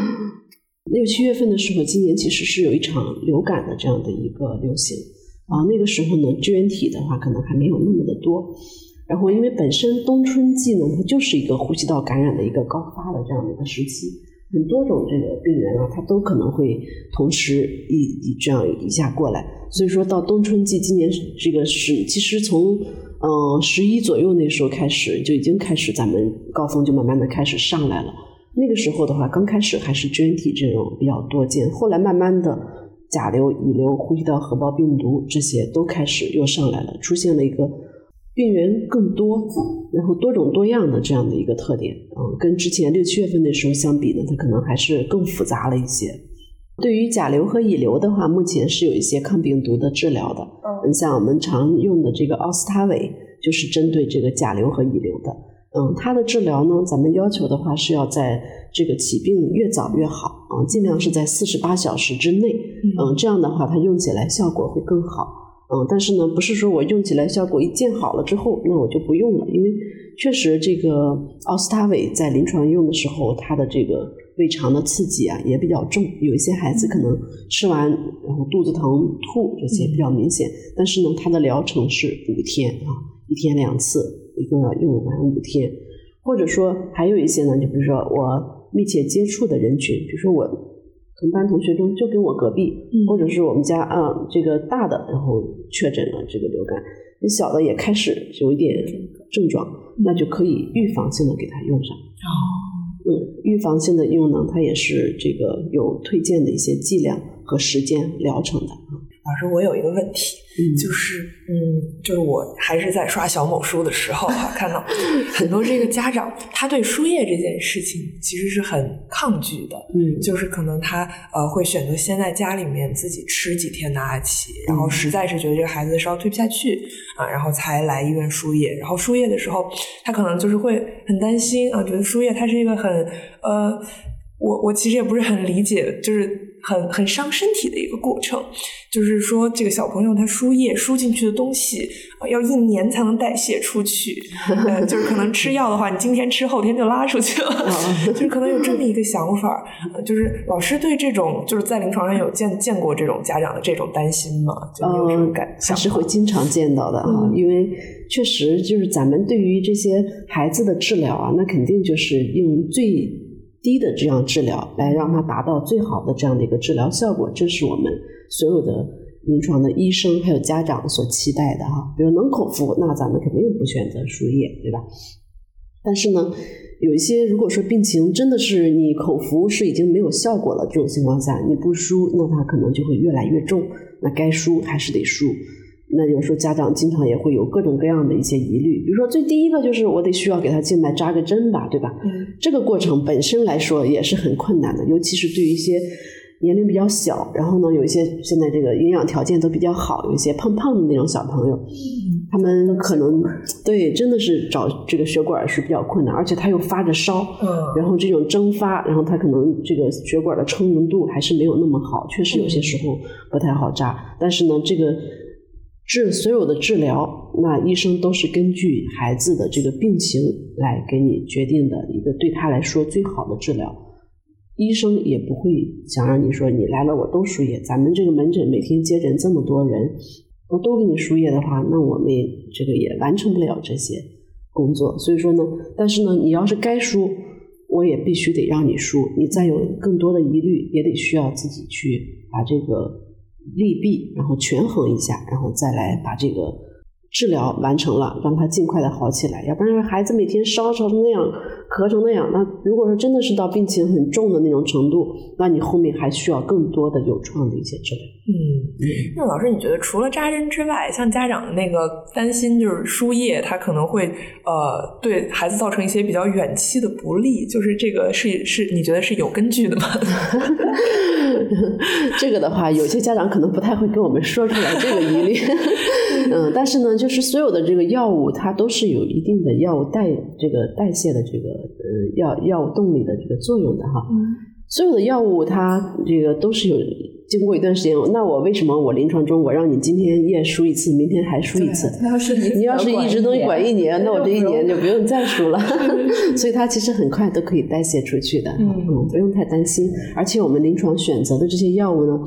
(laughs) 六七月份的时候，今年其实是有一场流感的这样的一个流行啊。那个时候呢，支原体的话可能还没有那么的多。然后因为本身冬春季呢，它就是一个呼吸道感染的一个高发的这样的一个时期，很多种这个病人啊，他都可能会同时一一这样一下过来。所以说到冬春季，今年这个是其实从嗯十一左右那时候开始就已经开始，咱们高峰就慢慢的开始上来了。那个时候的话，刚开始还是支原体这种比较多见，后来慢慢的甲流、乙流、呼吸道合胞病毒这些都开始又上来了，出现了一个病源更多，然后多种多样的这样的一个特点。嗯，跟之前六七月份的时候相比呢，它可能还是更复杂了一些。对于甲流和乙流的话，目前是有一些抗病毒的治疗的。嗯，像我们常用的这个奥司他韦，就是针对这个甲流和乙流的。嗯，它的治疗呢，咱们要求的话是要在这个起病越早越好，啊，尽量是在四十八小时之内。嗯，这样的话它用起来效果会更好。嗯，但是呢，不是说我用起来效果一见好了之后，那我就不用了，因为确实这个奥司他韦在临床用的时候，它的这个。胃肠的刺激啊也比较重，有一些孩子可能吃完然后肚子疼、吐这些比较明显。但是呢，它的疗程是五天啊，一天两次，一共要用完五天。或者说还有一些呢，就比如说我密切接触的人群，比如说我同班同学中就跟我隔壁，或者是我们家啊这个大的，然后确诊了这个流感，那小的也开始有一点症状，那就可以预防性的给他用上。哦。嗯，预防性的用呢，它也是这个有推荐的一些剂量和时间疗程的。老师，我有一个问题，就是，嗯，就是我还是在刷小某书的时候哈，看到很多这个家长，他对输液这件事情其实是很抗拒的，嗯，就是可能他呃会选择先在家里面自己吃几天的阿奇，然后实在是觉得这个孩子烧推不下去啊，然后才来医院输液。然后输液的时候，他可能就是会很担心啊，觉得输液它是一个很呃。我我其实也不是很理解，就是很很伤身体的一个过程。就是说，这个小朋友他输液输进去的东西，要一年才能代谢出去。就是可能吃药的话，你今天吃后天就拉出去了。(laughs) 就是可能有这么一个想法。就是老师对这种就是在临床上有见见过这种家长的这种担心吗？就有什么感？还是会经常见到的啊，因为确实就是咱们对于这些孩子的治疗啊，那肯定就是用最。低的这样治疗来让它达到最好的这样的一个治疗效果，这是我们所有的临床的医生还有家长所期待的哈。比如能口服，那咱们肯定不选择输液，对吧？但是呢，有一些如果说病情真的是你口服是已经没有效果了这种情况下，你不输，那它可能就会越来越重。那该输还是得输。那有时候家长经常也会有各种各样的一些疑虑，比如说最第一个就是我得需要给他静脉扎个针吧，对吧？嗯这个过程本身来说也是很困难的，尤其是对于一些年龄比较小，然后呢有一些现在这个营养条件都比较好，有一些胖胖的那种小朋友，他们可能对真的是找这个血管是比较困难，而且他又发着烧，嗯然后这种蒸发，然后他可能这个血管的充盈度还是没有那么好，确实有些时候不太好扎。但是呢，这个治所有的治疗，那医生都是根据孩子的这个病情来给你决定的一个对他来说最好的治疗。医生也不会想让你说你来了我都输液，咱们这个门诊每天接诊这么多人，我都给你输液的话，那我们这个也完成不了这些工作。所以说呢，但是呢，你要是该输，我也必须得让你输。你再有更多的疑虑，也得需要自己去把这个利弊然后权衡一下，然后再来把这个治疗完成了，让他尽快的好起来。要不然孩子每天烧烧成那样，咳成那样，那如果说真的是到病情很重的那种程度，那你后面还需要更多的有创的一些治疗。嗯，那老师，你觉得除了扎针之外，像家长的那个担心就是输液，它可能会呃对孩子造成一些比较远期的不利，就是这个是是你觉得是有根据的吗？(laughs) 这个的话，有些家长可能不太会跟我们说出来这个疑虑。(laughs) 嗯，但是呢，就是所有的这个药物，它都是有一定的药物代这个代谢的这个呃药药物动力的这个作用的哈。所有的药物它这个都是有经过一段时间。那我为什么我临床中我让你今天验输一次，明天还输一次？他要是你要是一直都管一年，那我这一年就不用再输了。(laughs) (laughs) 所以它其实很快都可以代谢出去的，嗯嗯，不用太担心。而且我们临床选择的这些药物呢，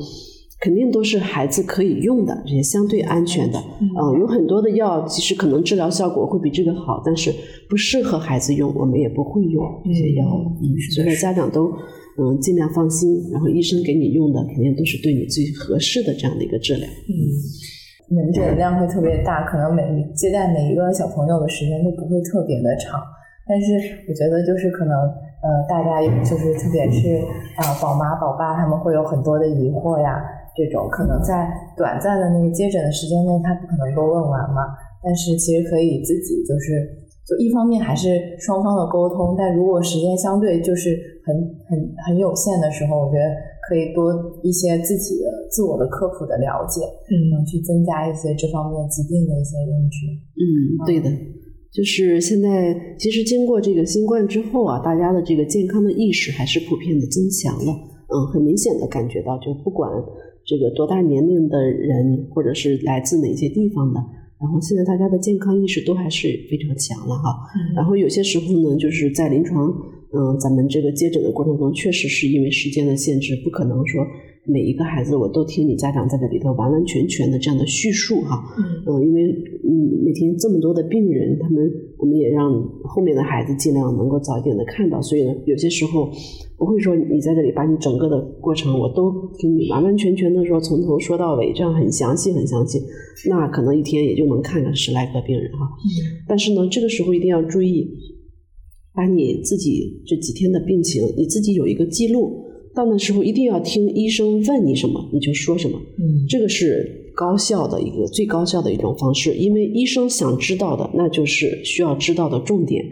肯定都是孩子可以用的，这些相对安全的。嗯、有很多的药其实可能治疗效果会比这个好，但是不适合孩子用，我们也不会用这些药物。嗯，所以说家长都嗯尽量放心，然后医生给你用的肯定都是对你最合适的这样的一个治疗。嗯门诊量会特别大，可能每一接待每一个小朋友的时间都不会特别的长。但是我觉得就是可能呃，大家就是特别是啊、宝妈宝爸他们会有很多的疑惑呀，这种可能在短暂的那个接诊的时间内，他不可能都问完嘛。但是其实可以自己就是就一方面还是双方的沟通，但如果时间相对就是很很很有限的时候，我觉得可以多一些自己的自我的科普的了解，嗯嗯，去增加一些这方面疾病的一些认知。嗯，对的，就是现在其实经过这个新冠之后啊，大家的这个健康的意识还是普遍的增强了。嗯，很明显的感觉到，就不管这个多大年龄的人，或者是来自哪些地方的，然后现在大家的健康意识都还是非常强了哈。然后有些时候呢，就是在临床，嗯，咱们这个接诊的过程中，确实是因为时间的限制，不可能说每一个孩子我都听你家长在这里头完完全全的这样的叙述哈。嗯嗯，因为嗯每天这么多的病人，他们我们也让后面的孩子尽量能够早一点的看到，所以呢，有些时候不会说你在这里把你整个的过程我都听你完完全全的说从头说到尾，这样很详细很详细，那可能一天也就能看个十来个病人哈。但是呢，这个时候一定要注意，把你自己这几天的病情，你自己有一个记录。到那时候一定要听医生问你什么，你就说什么。嗯这个是高效的一个最高效的一种方式，因为医生想知道的，那就是需要知道的重点。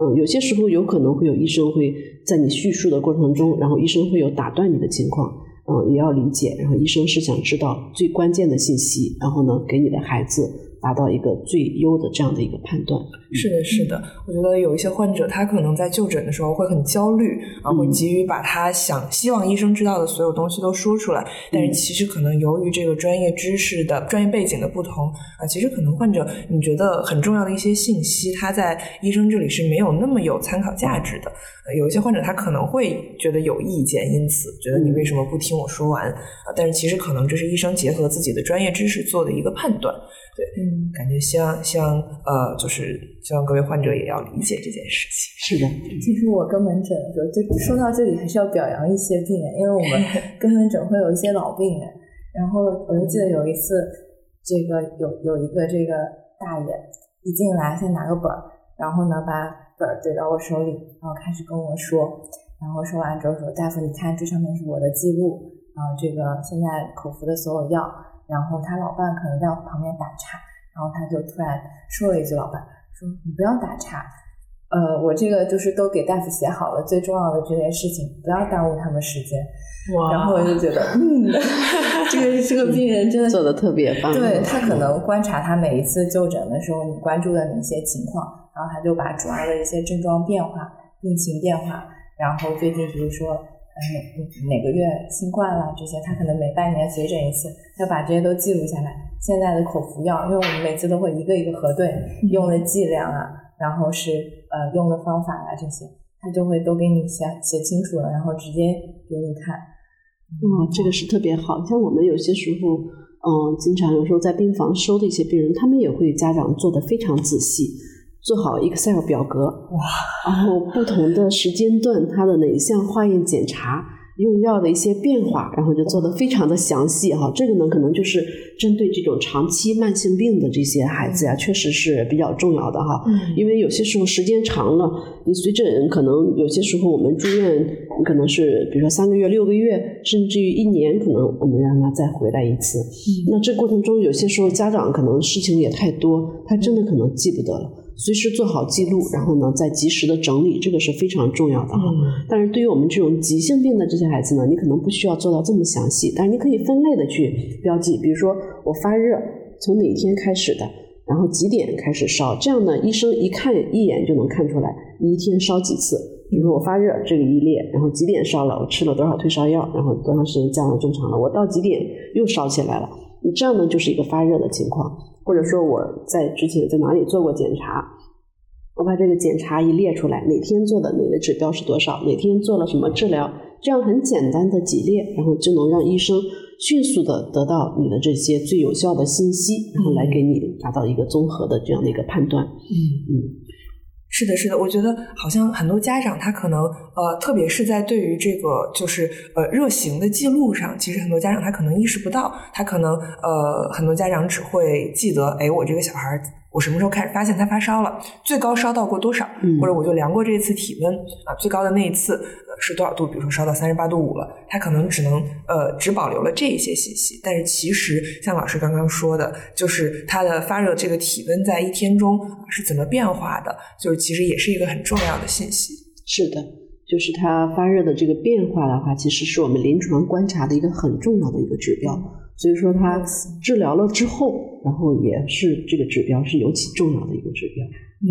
嗯，有些时候有可能会有医生会在你叙述的过程中，然后医生会有打断你的情况，嗯，也要理解。然后医生是想知道最关键的信息，然后呢，给你的孩子达到一个最优的这样的一个判断。是的，是的，我觉得有一些患者，他可能在就诊的时候会很焦虑，啊，会急于把他想希望医生知道的所有东西都说出来。但是其实可能由于这个专业知识的专业背景的不同，啊，其实可能患者你觉得很重要的一些信息，他在医生这里是没有那么有参考价值的。呃有一些患者他可能会觉得有意见，因此觉得你为什么不听我说完？啊，但是其实可能这是医生结合自己的专业知识做的一个判断。对，嗯，感觉希望希望呃，就是希望各位患者也要理解这件事情。是的，其实我跟门诊的时候，就说到这里还是要表扬一些病人，因为我们 (laughs) 跟门诊会有一些老病人。然后我就记得有一次，这个有有一个这个大爷一进来先拿个本儿，然后呢把本儿怼到我手里，然后开始跟我说，然后说完之后说：“大夫，你看这上面是我的记录，然后，这个现在口服的所有药，然后他老伴可能在旁边打岔，然后他就突然说了一句：“老伴，说你不要打岔。”呃，我这个就是都给大夫写好了，最重要的这件事情，不要耽误他们时间。然后我就觉得，嗯，(laughs) 这个这个病人真的做的特别棒。对他可能观察他每一次就诊的时候，你关注的哪些情况，然后他就把主要的一些症状变化、病情变化，然后最近比如说哪哪个月新冠了这些，他可能每半年随诊一次，要把这些都记录下来。现在的口服药，因为我们每次都会一个一个核对用的剂量啊。然后是呃用的方法啊这些，他就会都给你写写清楚了，然后直接给你看。嗯，这个是特别好。像我们有些时候，嗯，经常有时候在病房收的一些病人，他们也会家长做的非常仔细，做好 Excel 表格，哇，然后不同的时间段，他的哪一项化验检查。用药的一些变化，然后就做的非常的详细哈。这个呢，可能就是针对这种长期慢性病的这些孩子呀，确实是比较重要的哈。嗯。因为有些时候时间长了，你随诊可能有些时候我们住院可能是比如说三个月、六个月，甚至于一年，可能我们让他再回来一次。嗯。那这过程中有些时候家长可能事情也太多，他真的可能记不得了。随时做好记录，然后呢，再及时的整理，这个是非常重要的哈。但是对于我们这种急性病的这些孩子呢，你可能不需要做到这么详细，但是你可以分类的去标记，比如说我发热从哪天开始的，然后几点开始烧，这样呢，医生一看一眼就能看出来你一天烧几次。比如说我发热这个一列，然后几点烧了，我吃了多少退烧药，然后多长时间降到正常了，我到几点又烧起来了，你这样呢就是一个发热的情况。或者说我在之前在哪里做过检查，我把这个检查一列出来，哪天做的哪个指标是多少，哪天做了什么治疗，这样很简单的几列，然后就能让医生迅速的得到你的这些最有效的信息，然后来给你达到一个综合的这样的一个判断。嗯嗯。是的，是的，我觉得好像很多家长他可能呃，特别是在对于这个就是呃热型的记录上，其实很多家长他可能意识不到，他可能呃很多家长只会记得，哎，我这个小孩。我什么时候开始发现他发烧了？最高烧到过多少？或者我就量过这一次体温啊，最高的那一次呃是多少度？比如说烧到三十八度五了，他可能只能呃只保留了这一些信息。但是其实像老师刚刚说的，就是他的发热这个体温在一天中是怎么变化的，就是其实也是一个很重要的信息。是的，就是它发热的这个变化的话，其实是我们临床观察的一个很重要的一个指标。所以说，他治疗了之后，然后也是这个指标是尤其重要的一个指标。嗯，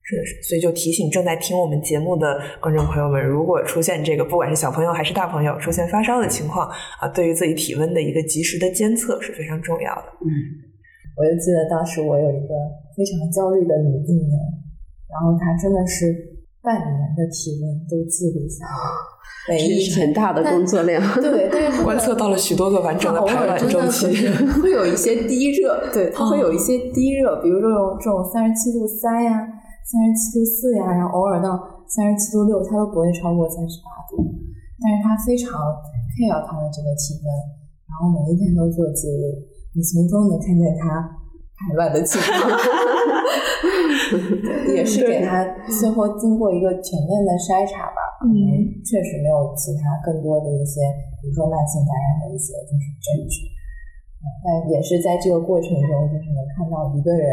是的，是。所以就提醒正在听我们节目的观众朋友们，如果出现这个不管是小朋友还是大朋友出现发烧的情况啊，对于自己体温的一个及时的监测是非常重要的。嗯，我就记得当时我有一个非常焦虑的女病人，然后她真的是半年的体温都记录下来。每一很大的工作量，对，(laughs) 但是 (laughs) 观测到了许多个完整的排卵周期，(laughs) 会有一些低热，对，它会有一些低热，比如说这种三十七度三呀，三十七度四呀，然后偶尔到三十七度六，它都不会超过三十八度，但是它非常 care 它的这个体温，然后每一天都做记录，你从中能看见它。排卵的情况，也是给他最后经过一个全面的筛查吧。嗯，确实没有其他更多的一些，比如说慢性感染的一些就是证据。但也是在这个过程中，就是能看到一个人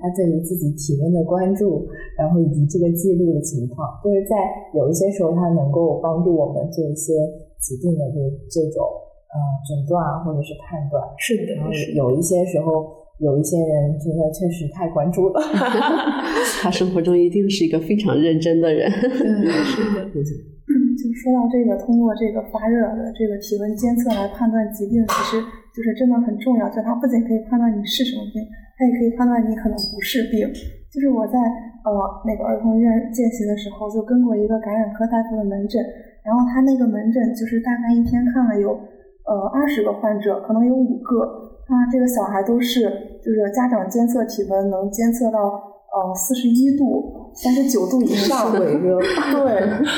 他对于自己体温的关注，然后以及这个记录的情况，就是在有一些时候，他能够帮助我们做一些疾病的这这种呃诊断或者是判断。是的，然后有一些时候。有一些人觉得确实太关注了，(laughs) 他生活中一定是一个非常认真的人。对，是的。就说到这个，通过这个发热的这个体温监测来判断疾病，其实就是真的很重要。就它不仅可以判断你是什么病，它也可以判断你可能不是病。就是我在呃那个儿童医院见习的时候，就跟过一个感染科大夫的门诊，然后他那个门诊就是大概一天看了有呃二十个患者，可能有五个。他这个小孩都是，就是家长监测体温能监测到呃四十一度、三十九度以上，对。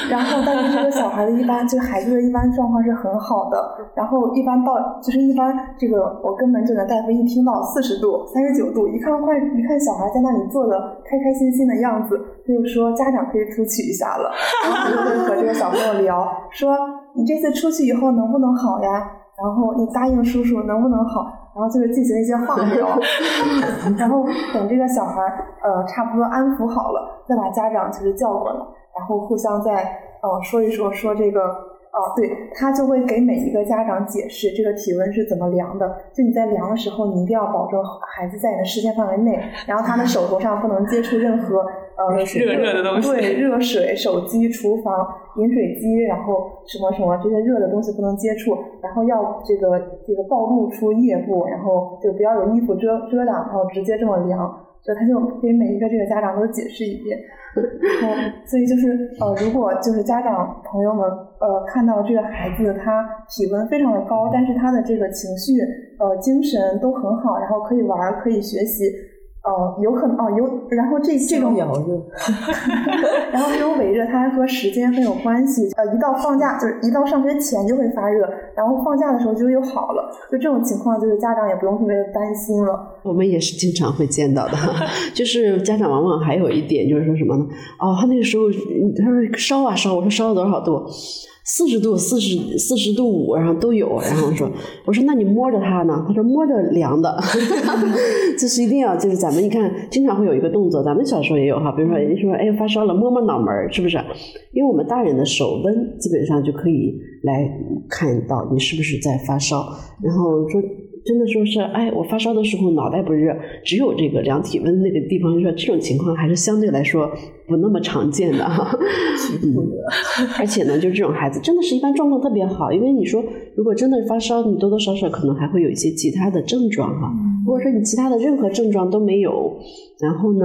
然后，但是这个小孩的一般，这个孩子的一般状况是很好的。然后一般到就是一般这个我跟门诊的大夫一听到四十度、三十九度，一看患一看小孩在那里坐的开开心心的样子，他就说家长可以出去一下了。然后就会和这个小朋友聊，说你这次出去以后能不能好呀？然后你答应叔叔能不能好？然后就是进行一些化疗，(laughs) 然后等这个小孩呃差不多安抚好了，再把家长就是叫过来，然后互相再呃说一说说这个。哦，对他就会给每一个家长解释这个体温是怎么量的。就你在量的时候，你一定要保证孩子在你的视线范围内，然后他的手头上不能接触任何呃 (laughs) 热热的东西，对，热水、手机、厨房、饮水机，然后什么什么这些热的东西不能接触，然后要这个这个暴露出腋部，然后就不要有衣服遮遮挡，然后直接这么量。就他就给每一个这个家长都解释一遍，然后所以就是呃，如果就是家长朋友们呃看到这个孩子他体温非常的高，但是他的这个情绪呃精神都很好，然后可以玩可以学习。哦，有可能哦，有，然后这这种，(laughs) 然后这种伪热它还和时间很有关系。呃，一到放假就是一到上学前就会发热，然后放假的时候就又好了。就这种情况，就是家长也不用特别的担心了。我们也是经常会见到的，(laughs) 就是家长往往还有一点就是说什么呢？哦，他那个时候他说烧啊烧，我说烧了多少度？四十度、四十四十度五，然后都有。(laughs) 然后说，我说那你摸着它呢？他说摸着凉的。(laughs) (laughs) 这是一定要，就是咱们你看，经常会有一个动作，咱们小时候也有哈。比如说，人家说哎发烧了，摸摸脑门儿，是不是？因为我们大人的手温基本上就可以来看到你是不是在发烧。然后说。真的说是，哎，我发烧的时候脑袋不热，只有这个量体温那个地方热，这种情况还是相对来说不那么常见的哈。而且呢，就这种孩子真的是一般状况特别好，因为你说如果真的发烧，你多多少少可能还会有一些其他的症状哈。如果说你其他的任何症状都没有，然后呢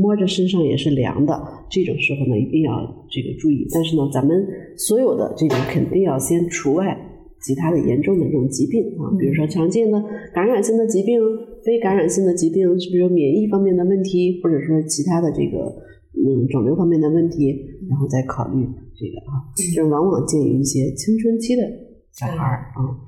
摸着身上也是凉的，这种时候呢一定要这个注意。但是呢，咱们所有的这种肯定要先除外。其他的严重的这种疾病啊，比如说常见的感染性的疾病、非感染性的疾病，是不是有免疫方面的问题，或者说其他的这个嗯肿瘤方面的问题，然后再考虑这个啊，这往往见于一些青春期的小孩儿啊。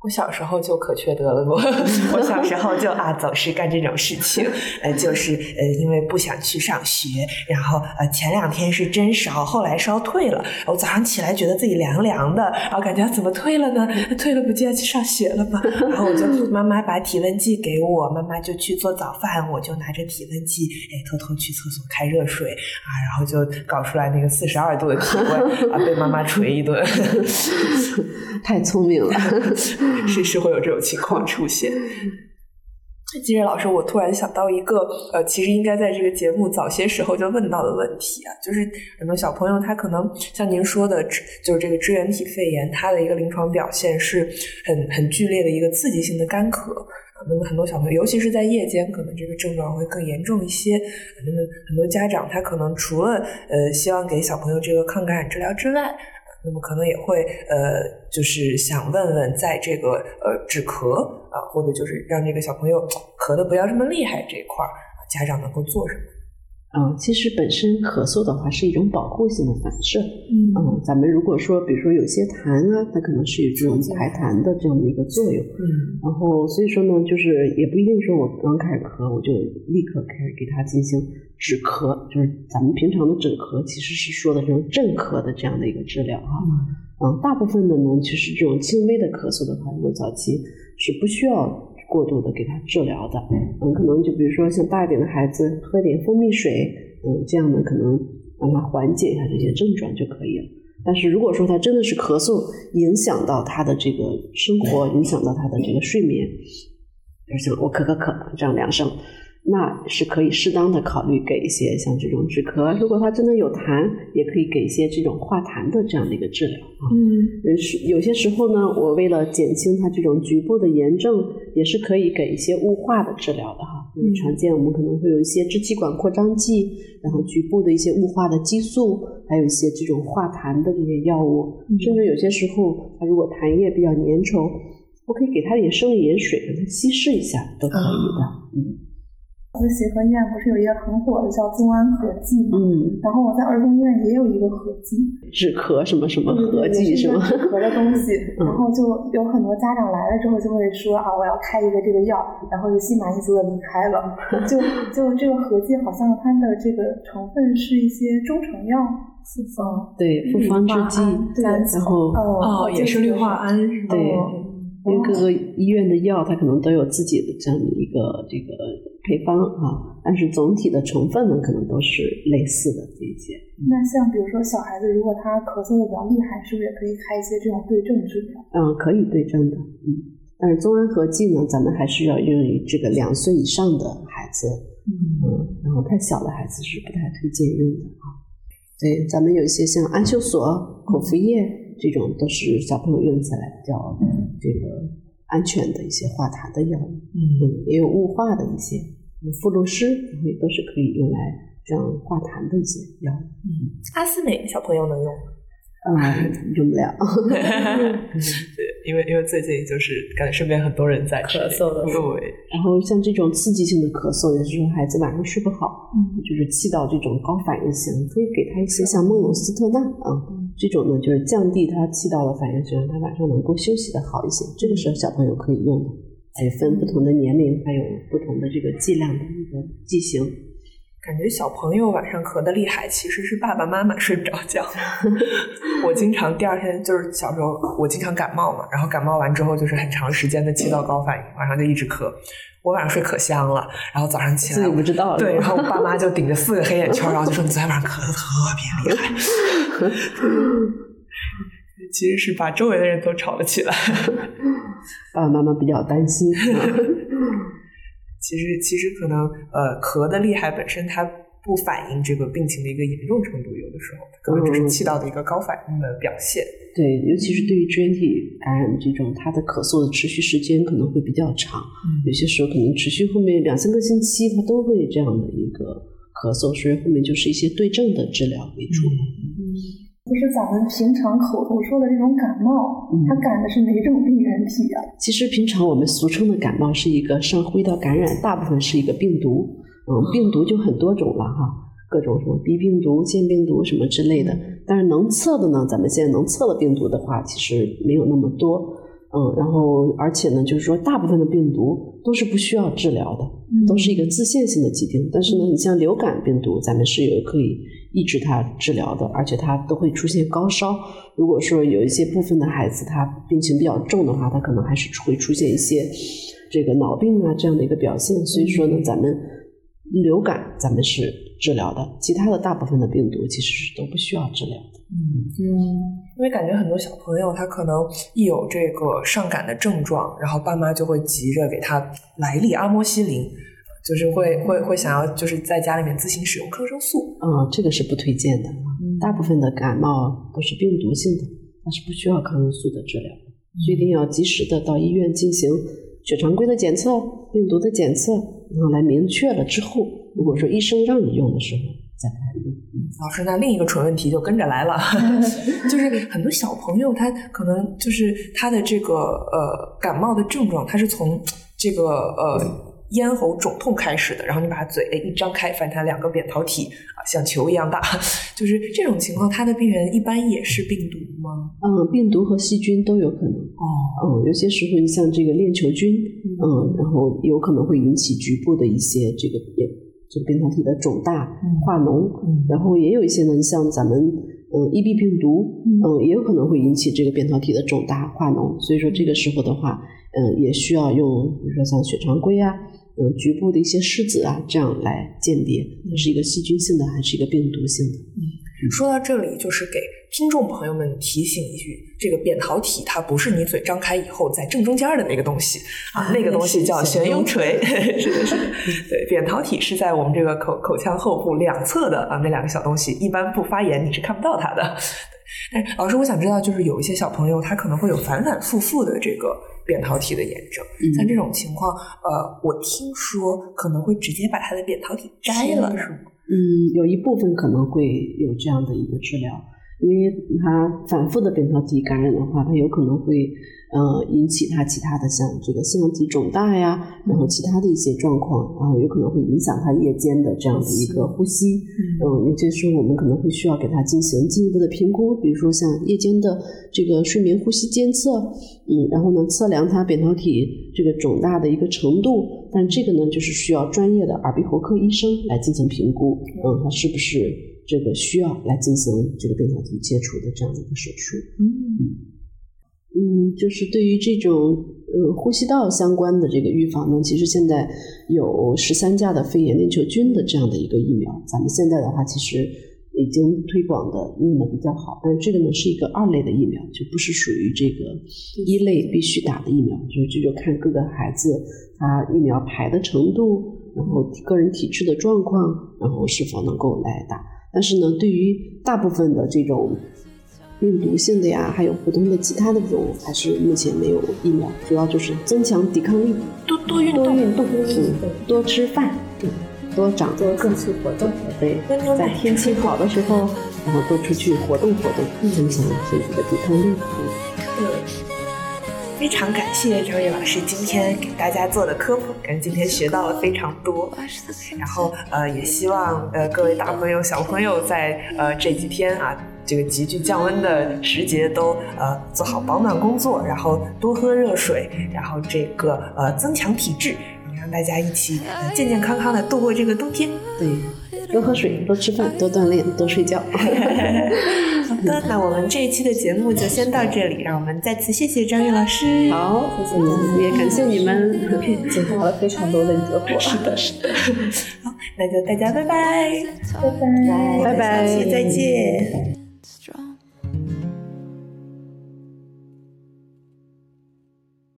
我小时候就可缺德了，我 (laughs) 我小时候就啊总是干这种事情，呃就是呃因为不想去上学，然后呃前两天是真烧，后来烧退了，我早上起来觉得自己凉凉的，然后感觉怎么退了呢？退了不就要去上学了吗？然后我就妈妈把体温计给我，妈妈就去做早饭，我就拿着体温计，哎偷偷去厕所开热水啊，然后就搞出来那个四十二度的体温啊，被妈妈捶一顿，(laughs) (laughs) 太聪明了。是是会有这种情况出现。(laughs) 金日老师，我突然想到一个，呃，其实应该在这个节目早些时候就问到的问题啊，就是很多小朋友他可能像您说的，就是这个支原体肺炎，它的一个临床表现是很很剧烈的一个刺激性的干咳。那么很多小朋友，尤其是在夜间，可能这个症状会更严重一些。那么很多家长他可能除了呃希望给小朋友这个抗感染治疗之外，那么可能也会呃，就是想问问，在这个呃止咳啊，或者就是让这个小朋友咳的不要这么厉害这一块儿，家长能够做什么？嗯，其实本身咳嗽的话是一种保护性的反射。嗯，咱们如果说，比如说有些痰啊，它可能是有这种排痰的这样的一个作用。嗯，然后所以说呢，就是也不一定说我刚开始咳，我就立刻开始给它进行止咳，就是咱们平常的止咳其实是说的这种镇咳的这样的一个治疗哈。嗯，大部分的呢，其实这种轻微的咳嗽的话，如果早期是不需要。过度的给他治疗的，嗯，可能就比如说像大一点的孩子喝点蜂蜜水，嗯，这样呢可能让他缓解一下这些症状就可以了。但是如果说他真的是咳嗽影响到他的这个生活，影响到他的这个睡眠，就像我咳咳咳这样两声。那是可以适当的考虑给一些像这种止咳，如果他真的有痰，也可以给一些这种化痰的这样的一个治疗啊。嗯，是有些时候呢，我为了减轻他这种局部的炎症，也是可以给一些雾化的治疗的哈。嗯，常见我们可能会有一些支气管扩张剂，然后局部的一些雾化的激素，还有一些这种化痰的这些药物，甚至有些时候他如果痰液比较粘稠，我可以给他点生理盐水让他稀释一下都可以的。嗯。我在协和医院不是有一个很火的叫宗安合剂吗？嗯，然后我在儿童医院也有一个合剂，止咳什么什么合剂是吗？止咳的东西，(laughs) 然后就有很多家长来了之后就会说啊，我要开一个这个药，然后就心满意足的离开了。(laughs) 就就这个合剂好像它的这个成分是一些中成药，复方对复方制剂，对，然后哦也是氯化铵，对。因为各个医院的药它可能都有自己的这样的一个这个配方啊，但是总体的成分呢可能都是类似的这些。那像比如说小孩子，如果他咳嗽的比较厉害，是不是也可以开一些这种对症治疗？嗯，可以对症的，嗯，但是综安合剂呢，咱们还是要用于这个两岁以上的孩子，嗯，然后太小的孩子是不太推荐用的啊。对，咱们有一些像安秀索、口服液这种，都是小朋友用起来比较这个安全的一些化痰的药物，嗯，也有雾化的一些，富露湿也都是可以用来这样化痰的一些药物。嗯，阿司美小朋友能用吗？啊，用不了。(laughs) 对，因为因为最近就是感觉身边很多人在咳嗽的，对。然后像这种刺激性的咳嗽，有时候孩子晚上睡不好，嗯，就是气到这种高反应型，可以给他一些像梦龙斯特钠啊，这种呢就是降低他气道的反应型，让他晚上能够休息的好一些。这个时候小朋友可以用的，也分不同的年龄，还有不同的这个剂量的一个剂型。感觉小朋友晚上咳的厉害，其实是爸爸妈妈睡不着觉。(laughs) 我经常第二天就是小时候，我经常感冒嘛，然后感冒完之后就是很长时间的气道高反应，晚上就一直咳。我晚上睡可香了，然后早上起来自己不知道对，然后我爸妈就顶着四个黑眼圈，然后就说你昨天晚上咳的特别厉害。(laughs) 其实是把周围的人都吵了起来，爸爸妈妈比较担心。(laughs) 其实，其实可能，呃，咳的厉害本身它不反映这个病情的一个严重程度，有的时候可能只是气道的一个高反应的表现。对，尤其是对于支原体感染这种，它的咳嗽的持续时间可能会比较长，有些时候可能持续后面两三个星期，它都会这样的一个咳嗽，所以后面就是一些对症的治疗为主。嗯。就是咱们平常口头说的这种感冒，它感的是哪种病原体啊？其实平常我们俗称的感冒是一个上呼吸道感染，大部分是一个病毒。嗯，病毒就很多种了哈，各种什么鼻病毒、腺病毒什么之类的。但是能测的呢，咱们现在能测的病毒的话，其实没有那么多。嗯，然后而且呢，就是说大部分的病毒都是不需要治疗的，都是一个自限性的疾病。但是呢，你像流感病毒，咱们是有可以。抑制它治疗的，而且它都会出现高烧。如果说有一些部分的孩子他病情比较重的话，他可能还是会出现一些这个脑病啊这样的一个表现。所以说呢，咱们流感咱们是治疗的，其他的大部分的病毒其实是都不需要治疗的。嗯嗯，因为感觉很多小朋友他可能一有这个上感的症状，然后爸妈就会急着给他来粒阿莫西林。就是会会会想要就是在家里面自行使用抗生素，嗯，这个是不推荐的。大部分的感冒都是病毒性的，它是不需要抗生素的治疗，所以一定要及时的到医院进行血常规的检测、病毒的检测，然后来明确了之后，如果说医生让你用的时候再来用。老师，那另一个蠢问题就跟着来了，(laughs) 就是很多小朋友他可能就是他的这个呃感冒的症状，他是从这个呃。咽喉肿痛开始的，然后你把嘴一张开，发现它两个扁桃体啊像球一样大，(laughs) 就是这种情况，它的病源一般也是病毒吗？嗯，病毒和细菌都有可能。哦，嗯，有些时候你像这个链球菌，嗯，然后有可能会引起局部的一些这个扁，就扁桃体的肿大化脓，然后也有一些呢，像咱们嗯 EB 病毒，嗯，也有可能会引起这个扁桃体的肿大化脓，所以说这个时候的话，嗯，也需要用，比如说像血常规啊。嗯，局部的一些拭子啊，这样来鉴别它是一个细菌性的还是一个病毒性的。嗯，说到这里，就是给听众朋友们提醒一句：这个扁桃体它不是你嘴张开以后在正中间的那个东西啊，那个东西叫悬雍垂。是的，是的。对，扁桃体是在我们这个口口腔后部两侧的啊，那两个小东西一般不发炎，你是看不到它的。(laughs) 但是老师，我想知道，就是有一些小朋友他可能会有反反复复的这个。扁桃体的炎症，像这种情况，呃，我听说可能会直接把他的扁桃体摘了，是吗？嗯，有一部分可能会有这样的一个治疗，因为他反复的扁桃体感染的话，他有可能会。呃，引起他其他的像这个腺样体肿大呀，然后其他的一些状况，然后有可能会影响他夜间的这样的一个呼吸。嗯，有些时候我们可能会需要给他进行进一步的评估，比如说像夜间的这个睡眠呼吸监测，嗯，然后呢测量他扁桃体这个肿大的一个程度。但这个呢，就是需要专业的耳鼻喉科医生来进行评估，嗯，他是不是这个需要来进行这个扁桃体切除的这样的一个手术？嗯。嗯，就是对于这种呃呼吸道相关的这个预防呢，其实现在有十三价的肺炎链球菌的这样的一个疫苗，咱们现在的话其实已经推广的用的比较好，但是这个呢是一个二类的疫苗，就不是属于这个一类必须打的疫苗，所以这就看各个孩子他疫苗排的程度，然后个人体质的状况，然后是否能够来打。但是呢，对于大部分的这种病毒性的呀，还有普通的其他的这种，还是目前没有疫苗，主要就是增强抵抗力，多多运动，多运动，嗯，多吃饭，嗯，多长多各处活动，对，在天气好的时候，然后多出去活动活动，增强身体的抵抗力。非常感谢张宇老师今天给大家做的科普，感觉今天学到了非常多。然后呃，也希望呃各位大朋友小朋友在呃这几天啊这个急剧降温的时节都呃做好保暖工作，然后多喝热水，然后这个呃增强体质，让大家一起呃健健康康的度过这个冬天。对。多喝水，多吃饭，多锻炼，多睡觉。(laughs) 好的，那我们这一期的节目就先到这里，让我们再次谢谢张玉老师。好，谢谢你也感谢你们，(laughs) (laughs) 解答了非常多的疑惑。是的，是的。好，那就大家拜拜，拜拜，拜拜，再见。